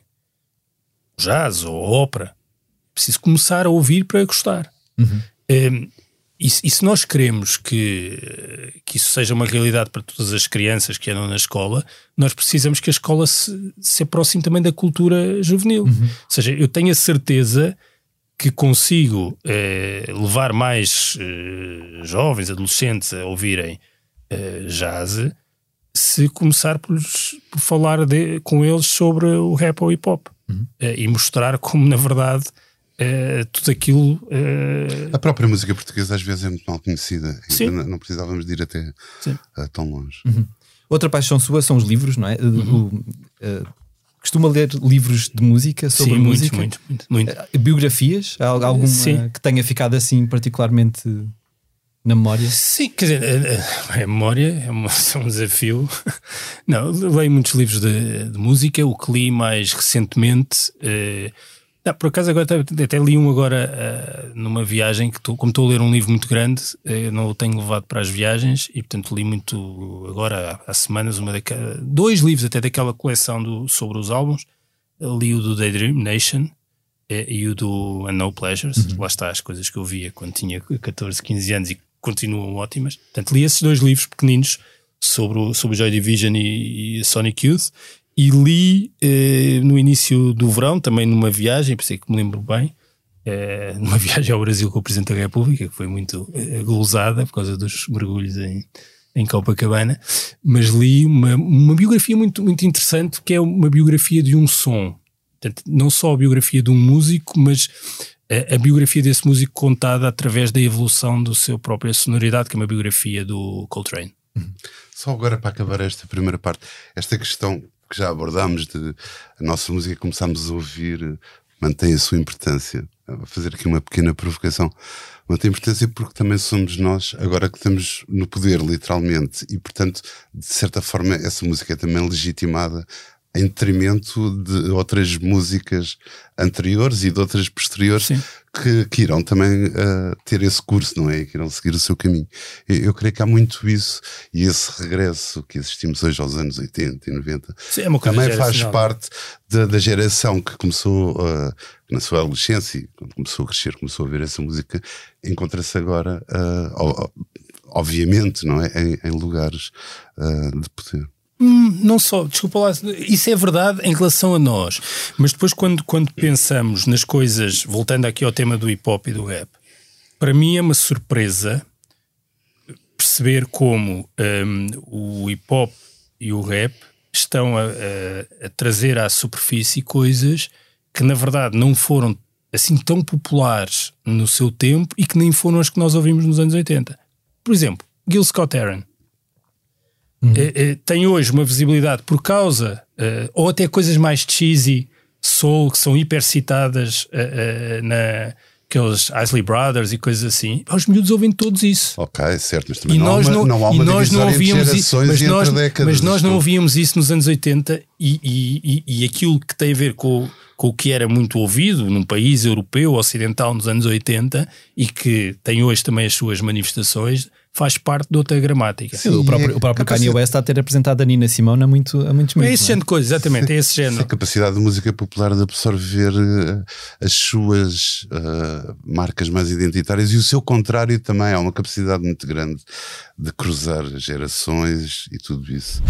Jazz ou ópera. Preciso começar a ouvir para gostar. Uhum. Uh, e, e, se nós queremos que, que isso seja uma realidade para todas as crianças que andam na escola, nós precisamos que a escola se, se aproxime também da cultura juvenil. Uhum. Ou seja, eu tenho a certeza que consigo eh, levar mais eh, jovens, adolescentes a ouvirem eh, jazz se começar por, por falar de, com eles sobre o rap ou hip hop uhum. uh, e mostrar como, na verdade, uh, tudo aquilo. Uh... A própria música portuguesa às vezes é muito mal conhecida. Sim. Não, não precisávamos de ir até tão longe. Uhum. Outra paixão sua são os livros, não é? Uhum. Costuma ler livros de música sobre Sim, música? muito, muito, muito. Eh, Biografias? Há alguma Sim. que tenha ficado assim particularmente na memória? Sim, quer dizer, a, a- a memória é, uma- é um desafio. Não, leio muitos livros de, de música, o que li mais recentemente. eh, não, por acaso agora até, até li um agora eh, numa viagem que estou, como estou a ler um livro muito grande, eh, não o tenho levado para as viagens e portanto li muito agora há, há semanas uma daquela, dois livros até daquela coleção do, sobre os álbuns. Li o do Daydream Nation eh, e o do And No Pleasures. Lá está as coisas que eu via quando tinha 14, 15 anos e continuam ótimas. Portanto, li esses dois livros pequeninos sobre o, sobre o Joy Division e, e Sonic Youth e li eh, no início do verão, também numa viagem, por é que me lembro bem, eh, numa viagem ao Brasil com o Presidente da República, que foi muito eh, gozada por causa dos mergulhos em, em Copacabana, mas li uma, uma biografia muito, muito interessante que é uma biografia de um som. Portanto, não só a biografia de um músico, mas a, a biografia desse músico contada através da evolução do seu própria sonoridade, que é uma biografia do Coltrane. Só agora para acabar esta primeira parte, esta questão que já abordámos de a nossa música começámos a ouvir mantém a sua importância. Vou fazer aqui uma pequena provocação. Mantém importância porque também somos nós, agora que estamos no poder, literalmente, e portanto, de certa forma, essa música é também legitimada em detrimento de outras músicas anteriores e de outras posteriores que, que irão também eh, ter esse curso, não é? Que irão seguir o seu caminho. Eu, eu creio que há muito isso e esse regresso que assistimos hoje aos anos 80 e 90 Sim, é também faz geracional. parte da, da geração que começou eh, na sua adolescência, quando começou a crescer, começou a ver essa música, encontra-se agora, o- obviamente, não é? Em, em lugares de poder. Hum, não só, desculpa lá, isso é verdade em relação a nós, mas depois quando, quando pensamos nas coisas, voltando aqui ao tema do hip hop e do rap, para mim é uma surpresa perceber como hum, o hip hop e o rap estão a, a- a trazer à superfície coisas que na verdade não foram assim tão populares no seu tempo e que nem foram as que nós ouvimos nos anos 80. Por exemplo, Gil Scott Heron eh, eh, tem hoje uma visibilidade por causa, eh, ou até coisas mais cheesy, soul, que são hiper citadas na aqueles Isley Brothers e coisas assim. Os miúdos ouvem todos isso. Ok, certo, mas também E não, nós há uma, não, não há e uma nós não ouvíamos isso, mas e nós, mas nós não ouvíamos isso nos anos 80 e, e, e, e aquilo que tem a ver com, com o que era muito ouvido num país europeu, ocidental, nos anos 80 e que tem hoje também as suas manifestações, faz parte de outra gramática. o próprio, é o próprio Kanye capacidade- West está a ter apresentado a Nina Simone há, muito, há muitos É meses. esse não é? género de coisa, exatamente, é esse A género. capacidade da música popular de absorver eh, as suas eh, marcas mais identitárias e o seu contrário também. Há uma capacidade muito grande de cruzar gerações e tudo isso.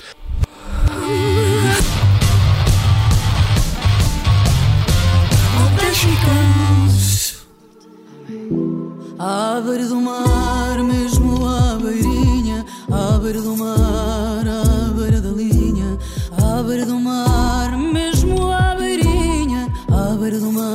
À beira do mar, mesmo à beirinha, à beira do mar, à beira da linha, à beira do mar, mesmo à beirinha, à beira do mar,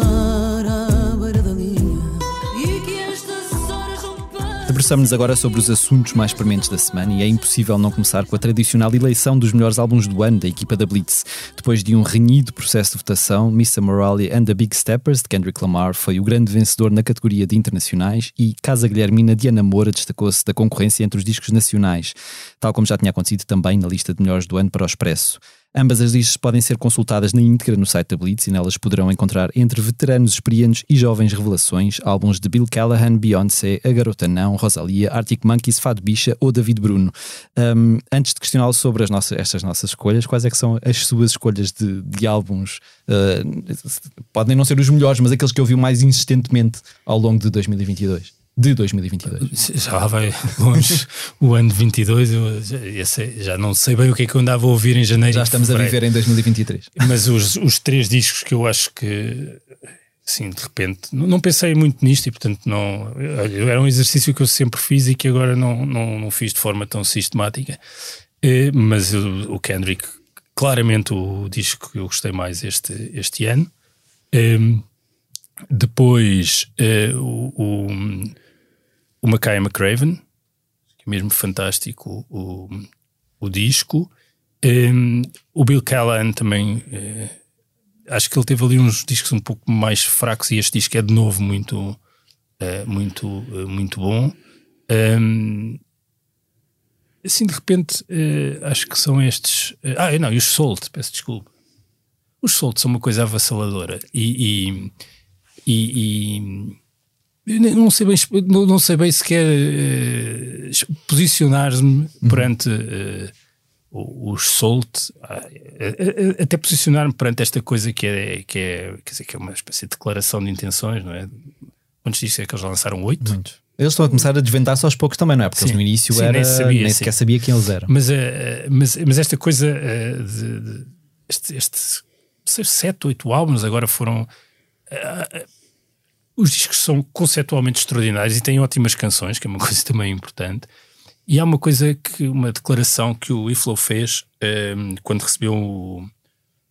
Debruçamos-nos agora sobre os assuntos mais prementes da semana e é impossível não começar com a tradicional eleição dos melhores álbuns do ano da equipa da Blitz. Depois de um renhido processo de votação, Mr. Morale and the Big Steppers, de Kendrick Lamar, foi o grande vencedor na categoria de internacionais e Casa Guilhermina de Ana Moura destacou-se da concorrência entre os discos nacionais, tal como já tinha acontecido também na lista de melhores do ano para o Expresso. Ambas as listas podem ser consultadas na íntegra no site da Blitz e nelas poderão encontrar entre veteranos experientes e jovens revelações álbuns de Bill Callahan, Beyoncé, A Garota Não, Rosalia, Arctic Monkeys, Fado Bicha ou David Bruno. Um, antes de questioná-lo sobre as nossas, estas nossas escolhas, quais é que são as suas escolhas de, de álbuns? Uh, podem não ser os melhores, mas aqueles que ouviu mais insistentemente ao longo de 2022. De 2022. Já lá vai longe o ano de 22, eu já, eu sei- já não sei bem o que é que eu andava a ouvir em janeiro. Já estamos a viver em 2023. Mas os, os três discos que eu acho que, assim, de repente, não, pensei muito nisto e, portanto, não. Era um exercício que eu sempre fiz e que agora não, não, não fiz de forma tão sistemática. Eh, Mas o, Kendrick, claramente, o disco que eu gostei mais este, este ano. Em, depois, eh, o, o, Mackay McCraven, que é mesmo fantástico o, o disco. Um, o Bill Callahan também eh, acho que ele teve ali uns discos um pouco mais fracos e este disco é de novo muito, uh, muito, uh, muito bom. Um, assim, de repente, uh, acho que são estes. ah, não, e os Salt, peço desculpa. Os Salt são uma coisa avassaladora e, e, e, e não sei bem, não, sei bem sequer posicionar-me uhum. perante os Salt, ah, até posicionar-me perante esta coisa que é, que, é, quer dizer, que é uma espécie de declaração de intenções, não é? Quantos discos é que eles lançaram? Oito? Muitos. Eles estão a começar a desvendar-se aos poucos também, não é? Porque sim, no início sim, era, nem, sabia, nem sequer sabia quem eles eram. Mas, uh, mas, mas esta coisa uh, de, de, este, este sete, oito álbuns agora foram. Os discos são conceptualmente extraordinários e têm ótimas canções, que é uma coisa também importante. E há uma coisa que, uma declaração que o Iflow fez um, ehm, quando recebeu o,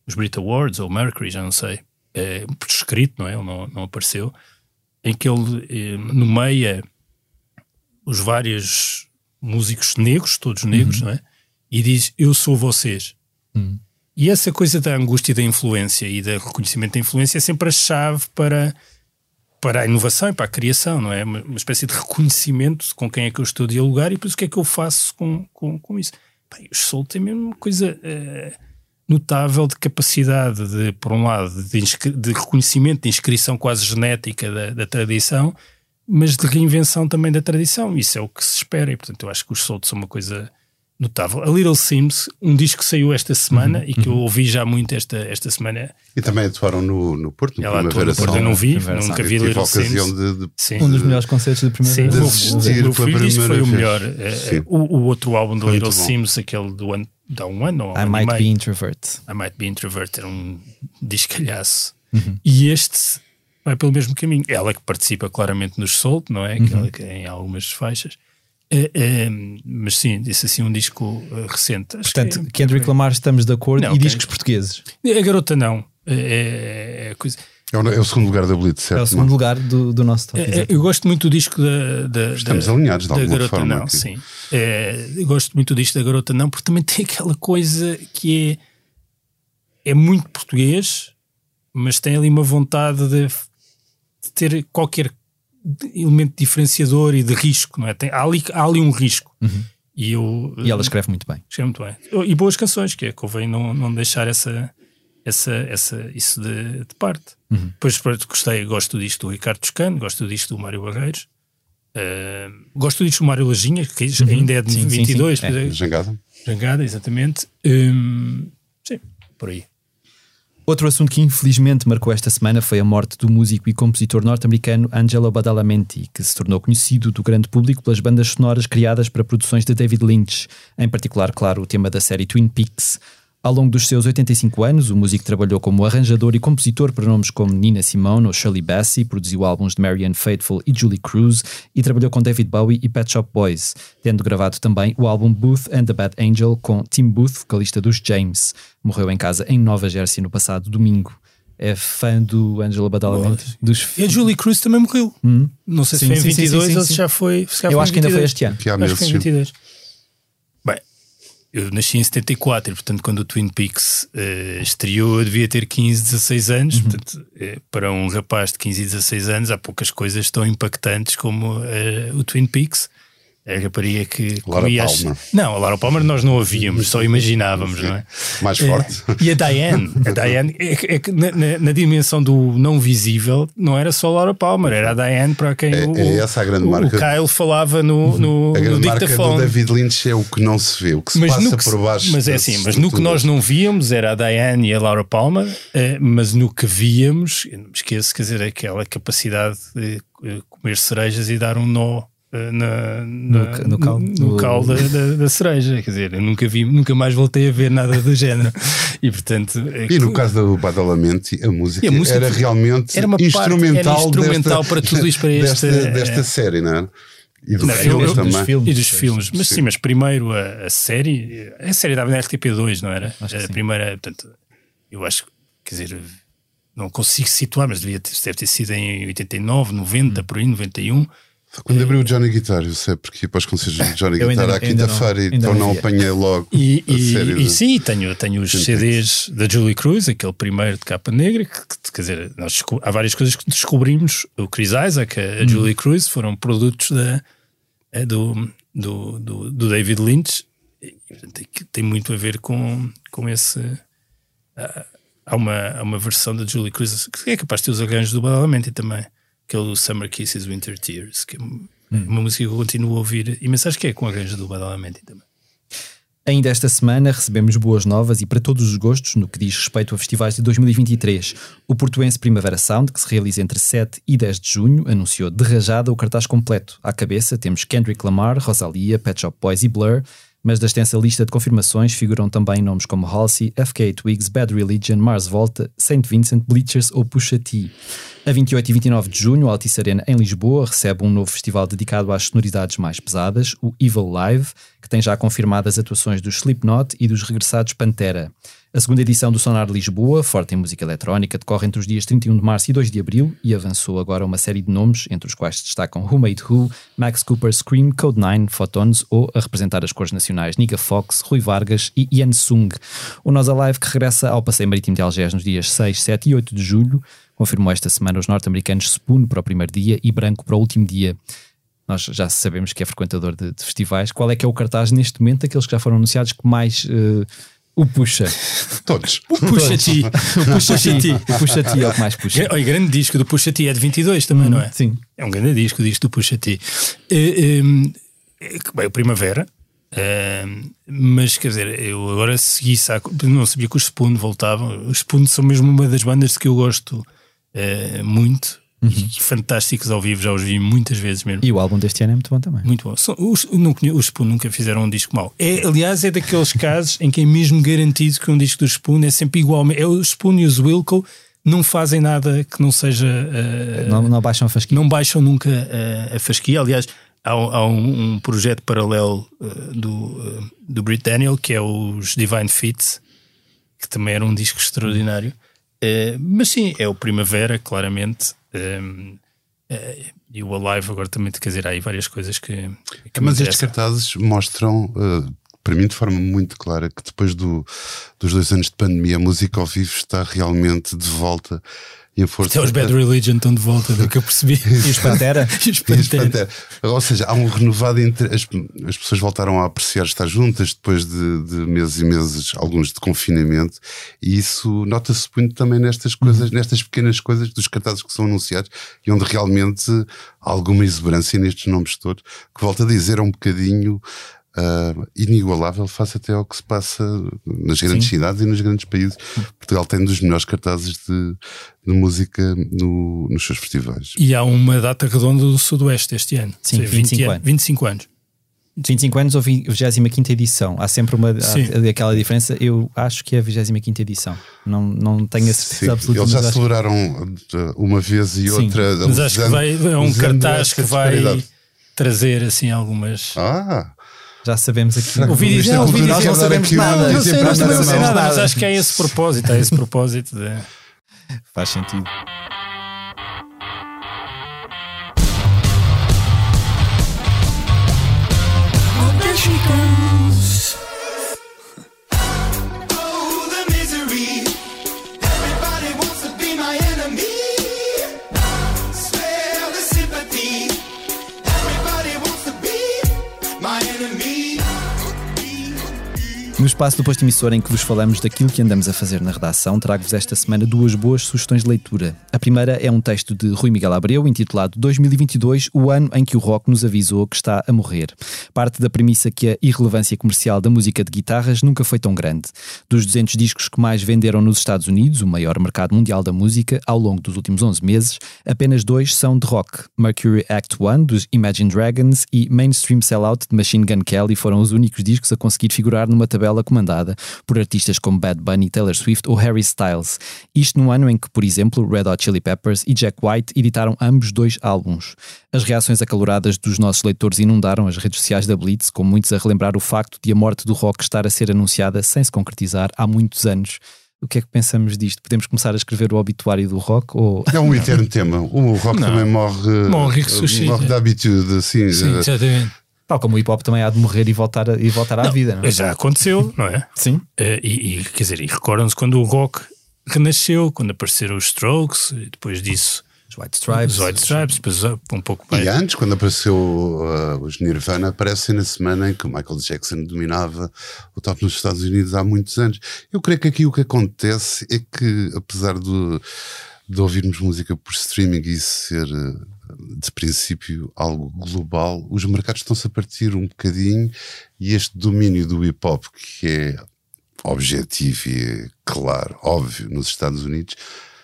os Brit Awards, ou Mercury, já não sei, é, por escrito, não é? Ele não, não apareceu, em que ele é, nomeia os vários músicos negros, todos negros, uhum. não é? E diz: Eu sou vocês. Uhum. E essa coisa da angústia da influência e do reconhecimento da influência é sempre a chave para para a inovação e para a criação, não é? Uma, uma, espécie de reconhecimento com quem é que eu estou a dialogar e depois o que é que eu faço com, com, com isso. Bem, o Soul tem mesmo uma coisa uh, notável de capacidade de, por um lado, de, de reconhecimento, de inscrição quase genética da, da, tradição, mas de reinvenção também da tradição. Isso é o que se espera e, portanto, eu acho que os Soul são uma coisa notável. A Little Sims, um disco que saiu esta semana uhum, e que uhum. eu ouvi já muito esta, esta semana. E também atuaram no, no Porto, no Ela Primavera Porto, eu não vi, nunca vi Little Sims. De, de, um dos melhores concertos de Primavera Sim, assistir o, filho disse foi o melhor. Eh, o, o, outro álbum do Little Sims, aquele do ano, de um ano ou I um Might Be Introvert. I Might Be Introvert, era um discalhaço. Uhum. E este vai pelo mesmo caminho. Ela que participa claramente nos Soul, não é? Uhum. Que, em algumas faixas é, é, mas sim, disse assim um disco uh, recente. Acho Portanto, que é, Kendrick Lamar estamos de acordo não, e discos portugueses. A garota não. É, é, coisa. É o, é o, segundo lugar da Blitz, certo? É o segundo não? lugar do, do nosso top. É, eu gosto muito do disco da. da Estamos da, alinhados de da alguma garota forma. Não, aqui. sim. eu gosto muito do disco da garota não, porque também tem aquela coisa que é, é muito português, mas tem ali uma vontade de, de ter qualquer elemento diferenciador e de risco, não é? Tem, há, ali, há ali um risco. Uhum. E, eu, e ela escreve muito bem. Escreve muito bem. E boas canções, que é convém não, não deixar essa, essa, essa, isso de, de parte. Uhum. Depois gostei, gosto disto do Ricardo Toscano, gosto disto do Mário Barreiros. Uh, gosto disto do Mário Lajinha, que uhum. ainda é de sim, 22. Sim, sim. É. Jangada. Jangada, exatamente. Um, sim, por aí. Outro assunto que infelizmente marcou esta semana foi a morte do músico e compositor norte-americano Angelo Badalamenti, que se tornou conhecido do grande público pelas bandas sonoras criadas para produções de David Lynch, em particular, claro, o tema da série Twin Peaks, ao longo dos seus 85 anos, o músico trabalhou como arranjador e compositor para nomes como Nina Simone ou Shirley Bassey, produziu álbuns de Marianne Faithfull e Julie Cruz e trabalhou com David Bowie e Pet Shop Boys, tendo gravado também o álbum Booth and the Bad Angel com Tim Booth, vocalista dos James. Morreu em casa em Nova Jersey no passado domingo. É fã do Angelo Badalamenti. Dos... E a Julie Cruz também morreu. Hum? Não sei sim, se foi em 22 sim, sim, ou se já foi. Se Eu acho que ainda foi este ano. Que acho que foi em 22 eu nasci em 74 e, portanto, quando o Twin Peaks uh, estreou, eu devia ter 15, 16 anos. Uhum. Portanto, uh, para um rapaz de 15 e 16 anos, há poucas coisas tão impactantes como uh, o Twin Peaks a rapariga que Laura comia Palmer. As... Não, a Laura Palmer nós não a víamos, só imaginávamos, não é? Mais forte. É, e a Diane, a Diane é, é que na, na, dimensão do não visível não era só a Laura Palmer, era a Diane para quem é, o, é essa a grande o, marca. o Kyle falava no, no, a grande no marca do David Lynch é o que não se vê, o que se mas passa que, por baixo. Mas é assim, mas no que nós não víamos era a Diane e a Laura Palmer, eh, mas no que víamos, não me esqueço, quer dizer, aquela capacidade de eh, comer cerejas e dar um nó na, na, no, no cal, no cal da, da, da, cereja. Quer dizer, eu nunca vi, nunca mais voltei a ver nada do género. E portanto. É e no caso do Badalamenti, a música, a música era realmente era instrumental, parte, era instrumental desta, para tudo isto, para desta, esta, desta série, não é? E do não, filme eu, também. Dos filmes, e dos filmes. Mas sim, sim mas primeiro a, a, série. A série dava na RTP2, não era? a primeira, portanto, eu acho, quer dizer, não consigo situar, mas devia ter, deve ter sido em 89, 90, hum. por aí, 91 Quando abriu o Johnny Guitar, eu sei porque para os concertos de Johnny Guitar não- à quinta-feira, então não não apanhei logo E, a e- série. e de- sim, tenho, tenho os CDs da Julie Cruz, aquele primeiro de capa negra, que, que- quer dizer, nós há várias coisas que descobrimos. O Chris Isaac, a, a Julie Cruz, foram produtos da, eh, do, do, do, do David Lynch. E, portanto, tem, que- tem muito a ver com, com esse. ah, há, uma, há uma versão da Julie Cruz que é capaz de ter os arranjos do Badalamenti também, que é o Summer Kisses, Winter Tears, que é uma música que eu continuo a ouvir imenso. Acho que é com arranjos do Badalamenti também. Ainda esta semana recebemos boas novas e para todos os gostos no que diz respeito a festivais de 2023. O portuense Primavera Sound, que se realiza entre 7 e 10 de junho, anunciou de rajada o cartaz completo. À cabeça temos Kendrick Lamar, Rosalia, Pet Shop Boys e Blur, mas da extensa lista de confirmações figuram também nomes como Halsey, FK Twigs, Bad Religion, Mars Volta, Saint Vincent, Bleachers ou Pusha T. A 28 e 29 de junho, a Altice Arena em Lisboa recebe um novo festival dedicado às sonoridades mais pesadas, o Evil Live, que tem já confirmadas atuações dos Slipknot e dos regressados Pantera. A segunda edição do Sonar Lisboa, forte em música eletrónica, decorre entre os dias 31 de março e 2 de abril e avançou agora uma série de nomes, entre os quais se destacam Who Made Who, Max Cooper, Scream, Code9, Photons ou a representar as cores nacionais Niga Fox, Rui Vargas e Ian Sung. O Nós Alive que regressa ao Passeio Marítimo de Algés nos dias 6, 7 e 8 de julho, confirmou esta semana os norte-americanos Spoon para o primeiro dia e Branco para o último dia. Nós já sabemos que é frequentador de, de festivais. Qual é que é o cartaz neste momento, daqueles que já foram anunciados, que mais eh, o puxa? Todos. Pusha T. O puxa T. O puxa T é o que mais puxa. Olha, grande disco do Pusha T é de 22 também, não é? Sim. É um grande disco, o disco do Pusha T. Eh, eh, eh, bem, o Primavera, eh, mas quer dizer, eu agora segui saco, não sabia que os Spoon voltavam. Os Spoon são mesmo uma das bandas que eu gosto eh, muito e fantásticos ao vivo, já os vi muitas vezes mesmo. E o álbum deste ano é muito bom também. Muito bom. São- Os, não conhe- os Spoon nunca fizeram um disco mau. É, aliás, é daqueles casos em que é mesmo garantido que um disco dos Spoon é sempre igual. É o Spoon e os Wilco não fazem nada que não seja. eh, Não, não baixam a fasquinha. não baixam nunca eh, a fasquia. Aliás, há, um- há um, um projeto paralelo eh, do, do Brit Daniel que é os Divine Fits, que também era um disco extraordinário. Mas sim, é o Primavera, claramente. Eh, eh, e o Alive agora também, quer dizer, há aí várias coisas que. que Mas estes cartazes mostram, eh, para mim, de forma muito clara, que depois do- dos dois anos de pandemia, a música ao vivo está realmente de volta e em força. Até os Bad Religion estão de volta, do que eu percebi. E os Pantera? E os E as Pantera. Pantera. Ou seja, há um renovado entre. As, as pessoas voltaram a apreciar estar juntas depois de, de meses e meses, alguns de confinamento, e isso nota-se muito também nestas coisas, nestas pequenas coisas dos cartazes que são anunciados e onde realmente há alguma exuberância nestes nomes todos, que volta a dizer é um bocadinho. Ah, inigualável face até ao que se passa nas grandes cidades e nos grandes países. Portugal tem um dos melhores cartazes de, de música no- nos seus festivais. E há uma data redonda do Sudoeste este ano. Sim, seja, 20 25 anos. 25 anos. 25 anos ou 25 edição. Há sempre uma Sim. há aquela diferença. Eu acho que é a 25 edição. Não, não tenho a certeza Sim, absoluta. eles já celebraram uh, uma vez e Sim. outra. Mas acho que vai, é um cartaz que vai trazer assim algumas. Ah, Já sabemos aqui. Cultura, dizer- quer não sabemos nada. Não sei, sabemos nada, mas acho que é esse propósito, é esse propósito de... Faz sentido. Oh, No espaço do posto emissor em que vos falamos daquilo que andamos a fazer na redação, trago-vos esta semana duas boas sugestões de leitura. A primeira é um texto de Rui Miguel Abreu, intitulado 2022, o ano em que o rock nos avisou que está a morrer. Parte da premissa que a irrelevância comercial da música de guitarras nunca foi tão grande. Dos 200 discos que mais venderam nos Estados Unidos, o maior mercado mundial da música, ao longo dos últimos 11 meses, apenas dois são de rock. Mercury Act 1, dos Imagine Dragons, e Mainstream Sellout, de Machine Gun Kelly, foram os únicos discos a conseguir figurar numa tabela comandada por artistas como Bad Bunny, Taylor Swift ou Harry Styles. Isto no ano em que, por exemplo, Red Hot Chili Peppers e Jack White editaram ambos dois álbuns. As reações acaloradas dos nossos leitores inundaram as redes sociais da Blitz, com muitos a relembrar o facto de a morte do rock estar a ser anunciada sem se concretizar há muitos anos. O que é que pensamos disto? Podemos começar a escrever o obituário do rock? Ou... É um eterno tema. O rock Não. também morre, Morre e ressuscita. morre de habitude. Sim, eh, exatamente. Tal como o hip hop também há de morrer e voltar, a, e voltar à vida, não é? Já aconteceu, não é? Sim. Eh, e, e, quer dizer, e recordam-se quando o rock renasceu, quando apareceram os Strokes, e depois disso Os White Stripes. os White Stripes, depois uh, um pouco mais. E antes, quando apareceu uh, os Nirvana, aparecem na semana em que o Michael Jackson dominava o top nos Estados Unidos há muitos anos. Eu creio que aqui o que acontece é que, apesar de, de ouvirmos música por streaming e isso ser, uh, de princípio, algo global, os mercados estão-se a partir um bocadinho e este domínio do hip hop, que é objetivo e é claro, óbvio, nos Estados Unidos,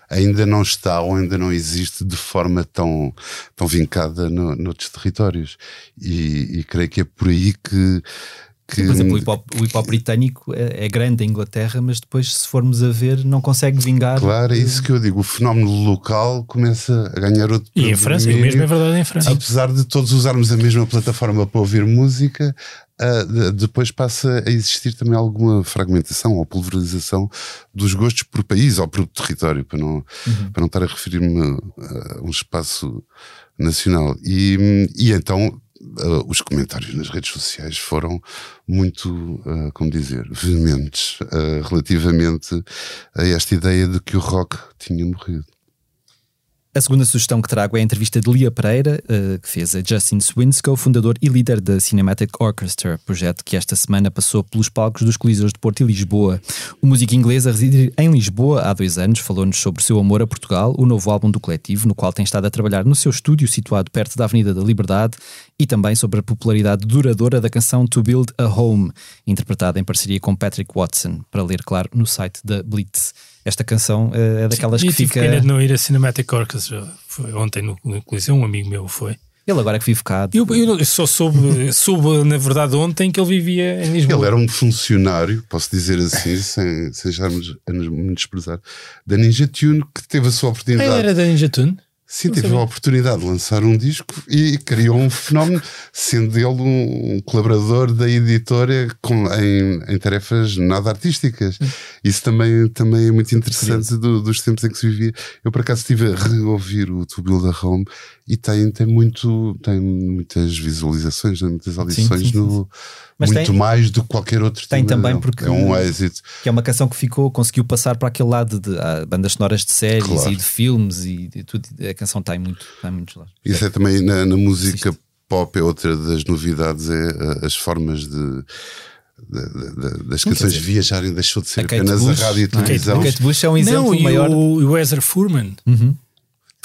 ainda não está ou ainda não existe de forma tão, tão vincada no, noutros territórios. E, e creio que é por aí que. Que Por exemplo, o hip hop, o hip -hop britânico é, é grande em Inglaterra, mas depois, se formos a ver, não consegue vingar. Claro, é isso que eu digo. O fenómeno local começa a ganhar outro. E em França, o mesmo é verdade em França. Apesar de todos usarmos a mesma plataforma para ouvir música, de- depois passa a existir também alguma fragmentação ou pulverização dos gostos por país ou por território, para não, para não estar a referir-me a um espaço nacional. E, e então ah, os comentários nas redes sociais foram muito, ah, como dizer, veementes ah, relativamente a esta ideia de que o rock tinha morrido. A segunda sugestão que trago é a entrevista de Lia Pereira, eh, que fez a Justin Swinscoe, fundador e líder da Cinematic Orchestra, projeto que esta semana passou pelos palcos dos Coliseus de Porto e Lisboa. O músico inglês a residir em Lisboa há dois anos falou-nos sobre o seu amor a Portugal, o novo álbum do coletivo, no qual tem estado a trabalhar no seu estúdio situado perto da Avenida da Liberdade, e também sobre a popularidade duradoura da canção To Build a Home, interpretada em parceria com Patrick Watson, para ler, claro, no site da Blitz. Esta canção eh, é daquelas e que tive fica. pena de não ir a Cinematic Orchestra. Foi ontem no, no Coliseu, um amigo meu foi. Ele agora que vive cá. Eu, eu não- eu só soube, soube, na verdade, ontem que ele vivia em Lisboa. Ele era um funcionário, posso dizer assim, sem, sem estarmos a nos menosprezar, da Ninja Tune, que teve a sua Ah, oportunidade. ele era da Ninja Tune? Sim, sabia. a oportunidade de lançar um disco e criou um fenómeno, sendo ele um, um colaborador da editora com, em, em tarefas nada artísticas. Hum. Isso também, também é muito interessante do- dos tempos em que se vivia. Eu, por acaso, estive a reouvir o To Build a Home e tem, tem, muito, tem muitas visualizações, né, muitas audições, sim, sim, no, Mas muito tem- mais do que qualquer outro Tem tema também porque- É um êxito. que é uma canção que ficou, conseguiu passar para aquele lado de ah, bandas sonoras de séries Claro. e de filmes e de tudo. A canção está em muito, está em muitos lados. Isso é também na, na música pop, é outra das novidades, é as formas de. de- de- das canções dizer, viajarem deixou de ser a apenas Bush, a rádio e é? televisão. A Kate Bush é um exemplo não, e maior. o, e o Ezra Furman. Uhum.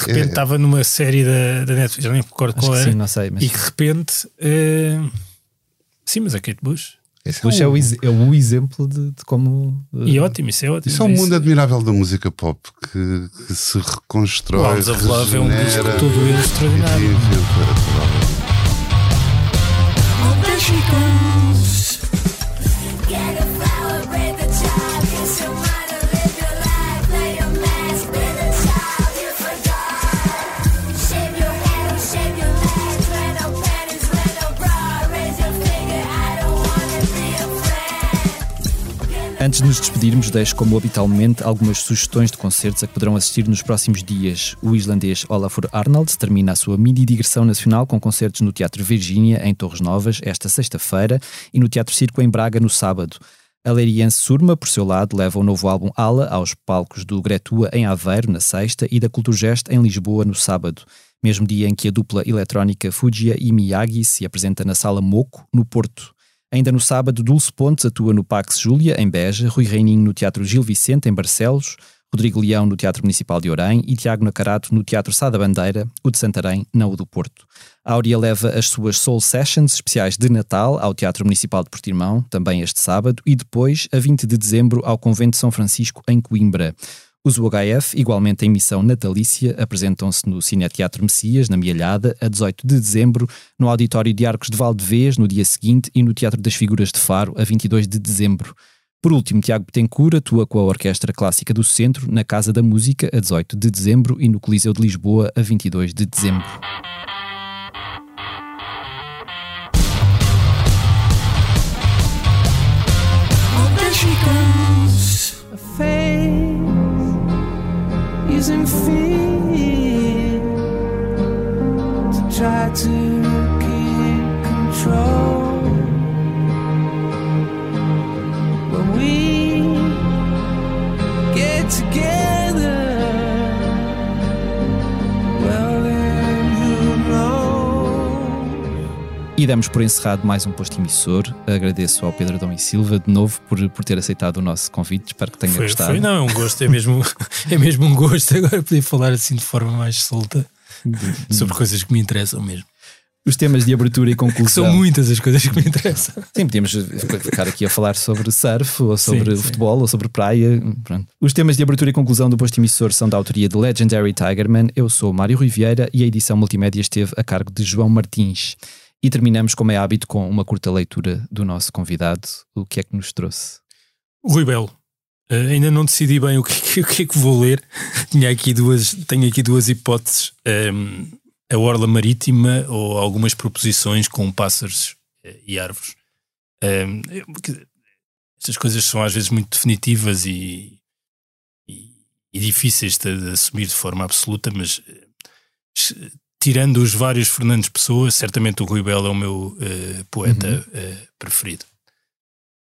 De repente É. estava numa série da, da Netflix, já nem me recordo Acho qual era. sim, não sei. Mas E que de repente. eh, sim, mas a Kate Bush. Esse Bush é o, ex- é o exemplo de, de como. uh, E ótimo, isso é ótimo. Isso é um Isso- mundo admirável da música pop que, que se reconstrói. Clouds of Love é um disco todo ele extraordinário. reinventa totalmente. Antes de nos despedirmos, deixo, como habitualmente, algumas sugestões de concertos a que poderão assistir nos próximos dias. O islandês Olafur Arnalds termina a sua mini digressão nacional com concertos no Teatro Virgínia, em Torres Novas, esta sexta-feira, e no Teatro Circo, em Braga, no sábado. A Leiriense Surma, por seu lado, leva o novo álbum Ala aos palcos do Gretua, em Aveiro, na sexta, e da Culturgest, em Lisboa, no sábado. Mesmo dia em que a dupla eletrónica Fujia e Miyagi se apresenta na Sala Moco, no Porto. Ainda no sábado, Dulce Pontes atua no Pax Júlia, em Beja, Rui Reininho no Teatro Gil Vicente, em Barcelos, Rodrigo Leão no Teatro Municipal de Orem e Tiago Nacarato no Teatro Sá da Bandeira, o de Santarém, não o do Porto. A Áurea leva as suas Soul Sessions especiais de Natal ao Teatro Municipal de Portimão, também este sábado, e depois, a 20 de dezembro, ao Convento de São Francisco, em Coimbra. Os UHF, igualmente em missão natalícia, apresentam-se no Cineteatro Messias, na Mialhada, a 18 de dezembro, no Auditório de Arcos de Valdevez, no dia seguinte, e no Teatro das Figuras de Faro, a 22 de dezembro. Por último, Tiago Betancourt atua com a Orquestra Clássica do Centro, na Casa da Música, a 18 de dezembro, e no Coliseu de Lisboa, a 22 de dezembro. Freezing feet to try to E damos por encerrado mais um posto emissor. Agradeço ao Pedro Adão e Silva de novo por, por ter aceitado o nosso convite. Espero que tenha Foi, gostado. foi, não, é um gosto, é mesmo, é mesmo um gosto agora poder falar assim de forma mais solta sobre coisas que me interessam mesmo. Os temas de abertura e Que são conclusão. muitas as coisas que me interessam. Sim, podíamos ficar aqui a falar sobre surf, ou sobre Sim, sim. futebol, ou sobre praia. Pronto. Os temas de abertura e conclusão do posto emissor são da autoria de Legendary Tigerman. Eu sou Mário Rui Vieira e a edição multimédia esteve a cargo de João Martins. E terminamos, como é hábito, com uma curta leitura do nosso convidado. O que é que nos trouxe? Rui Belo, eh, ainda não decidi bem o que, o que é que vou ler. Tinha aqui duas, tenho aqui duas hipóteses: ehm, a orla marítima ou algumas proposições com pássaros eh, e árvores. Porque estas coisas são às vezes muito definitivas e, e- e difíceis de, de assumir de forma absoluta, mas eh, se- tirando os vários Fernandes Pessoa, certamente o Rui Belo é o meu eh, poeta eh, preferido.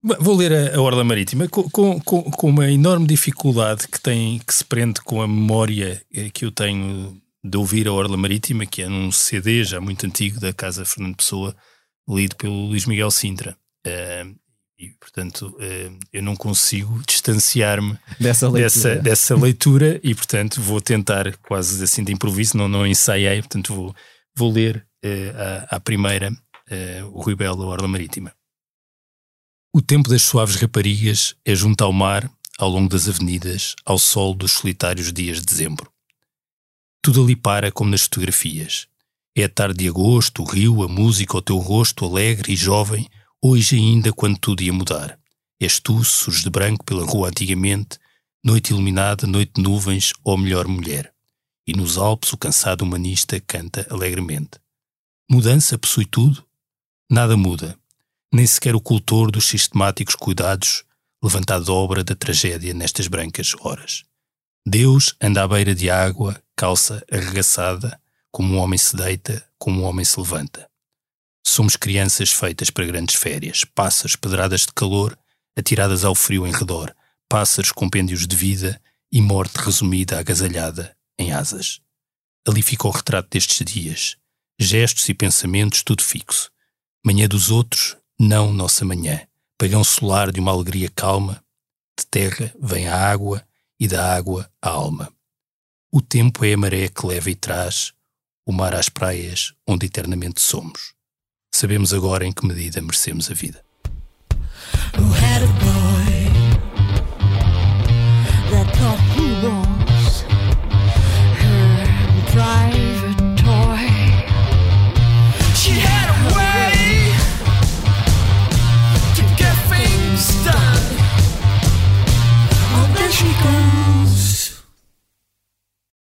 Bem, Vou ler a, a Orla Marítima com, com, com, uma enorme dificuldade que, tem, que se prende com a memória eh, que eu tenho de ouvir a Orla Marítima, que é num CD já muito antigo da Casa Fernando Pessoa, lido pelo Luís Miguel Sintra. Eh, e, portanto, eh, eu não consigo distanciar-me Dessa leitura. dessa, dessa leitura e, portanto, vou tentar quase assim de improviso, não, não ensaiei, portanto, vou, vou ler eh, à, à primeira eh, o Rui Belo, a Orla Marítima. O tempo das suaves raparigas é junto ao mar, ao longo das avenidas, ao sol dos solitários dias de dezembro. Tudo ali para como nas fotografias. É a tarde de agosto, o rio, a música, o teu rosto alegre e jovem, hoje ainda quando tudo ia mudar. És tu, surges de branco pela rua antigamente, noite iluminada, noite de nuvens, ou melhor, mulher. E nos Alpes o cansado humanista canta alegremente. Mudança possui tudo? Nada muda. Nem sequer o cultor dos sistemáticos cuidados levantado obra da tragédia nestas brancas horas. Deus anda à beira de água, calça arregaçada, como um homem se deita, como um homem se levanta. Somos crianças feitas para grandes férias, pássaros pedradas de calor, atiradas ao frio em redor, pássaros compêndios de vida e morte resumida agasalhada em asas. Ali fica o retrato destes dias, gestos e pensamentos tudo fixo. Manhã dos outros, não nossa manhã, pagão solar de uma alegria calma, de terra vem a água e da água a alma. O tempo é a maré que leva e traz, o mar às praias onde eternamente somos sabemos agora em que medida merecemos a vida. Who had a boy that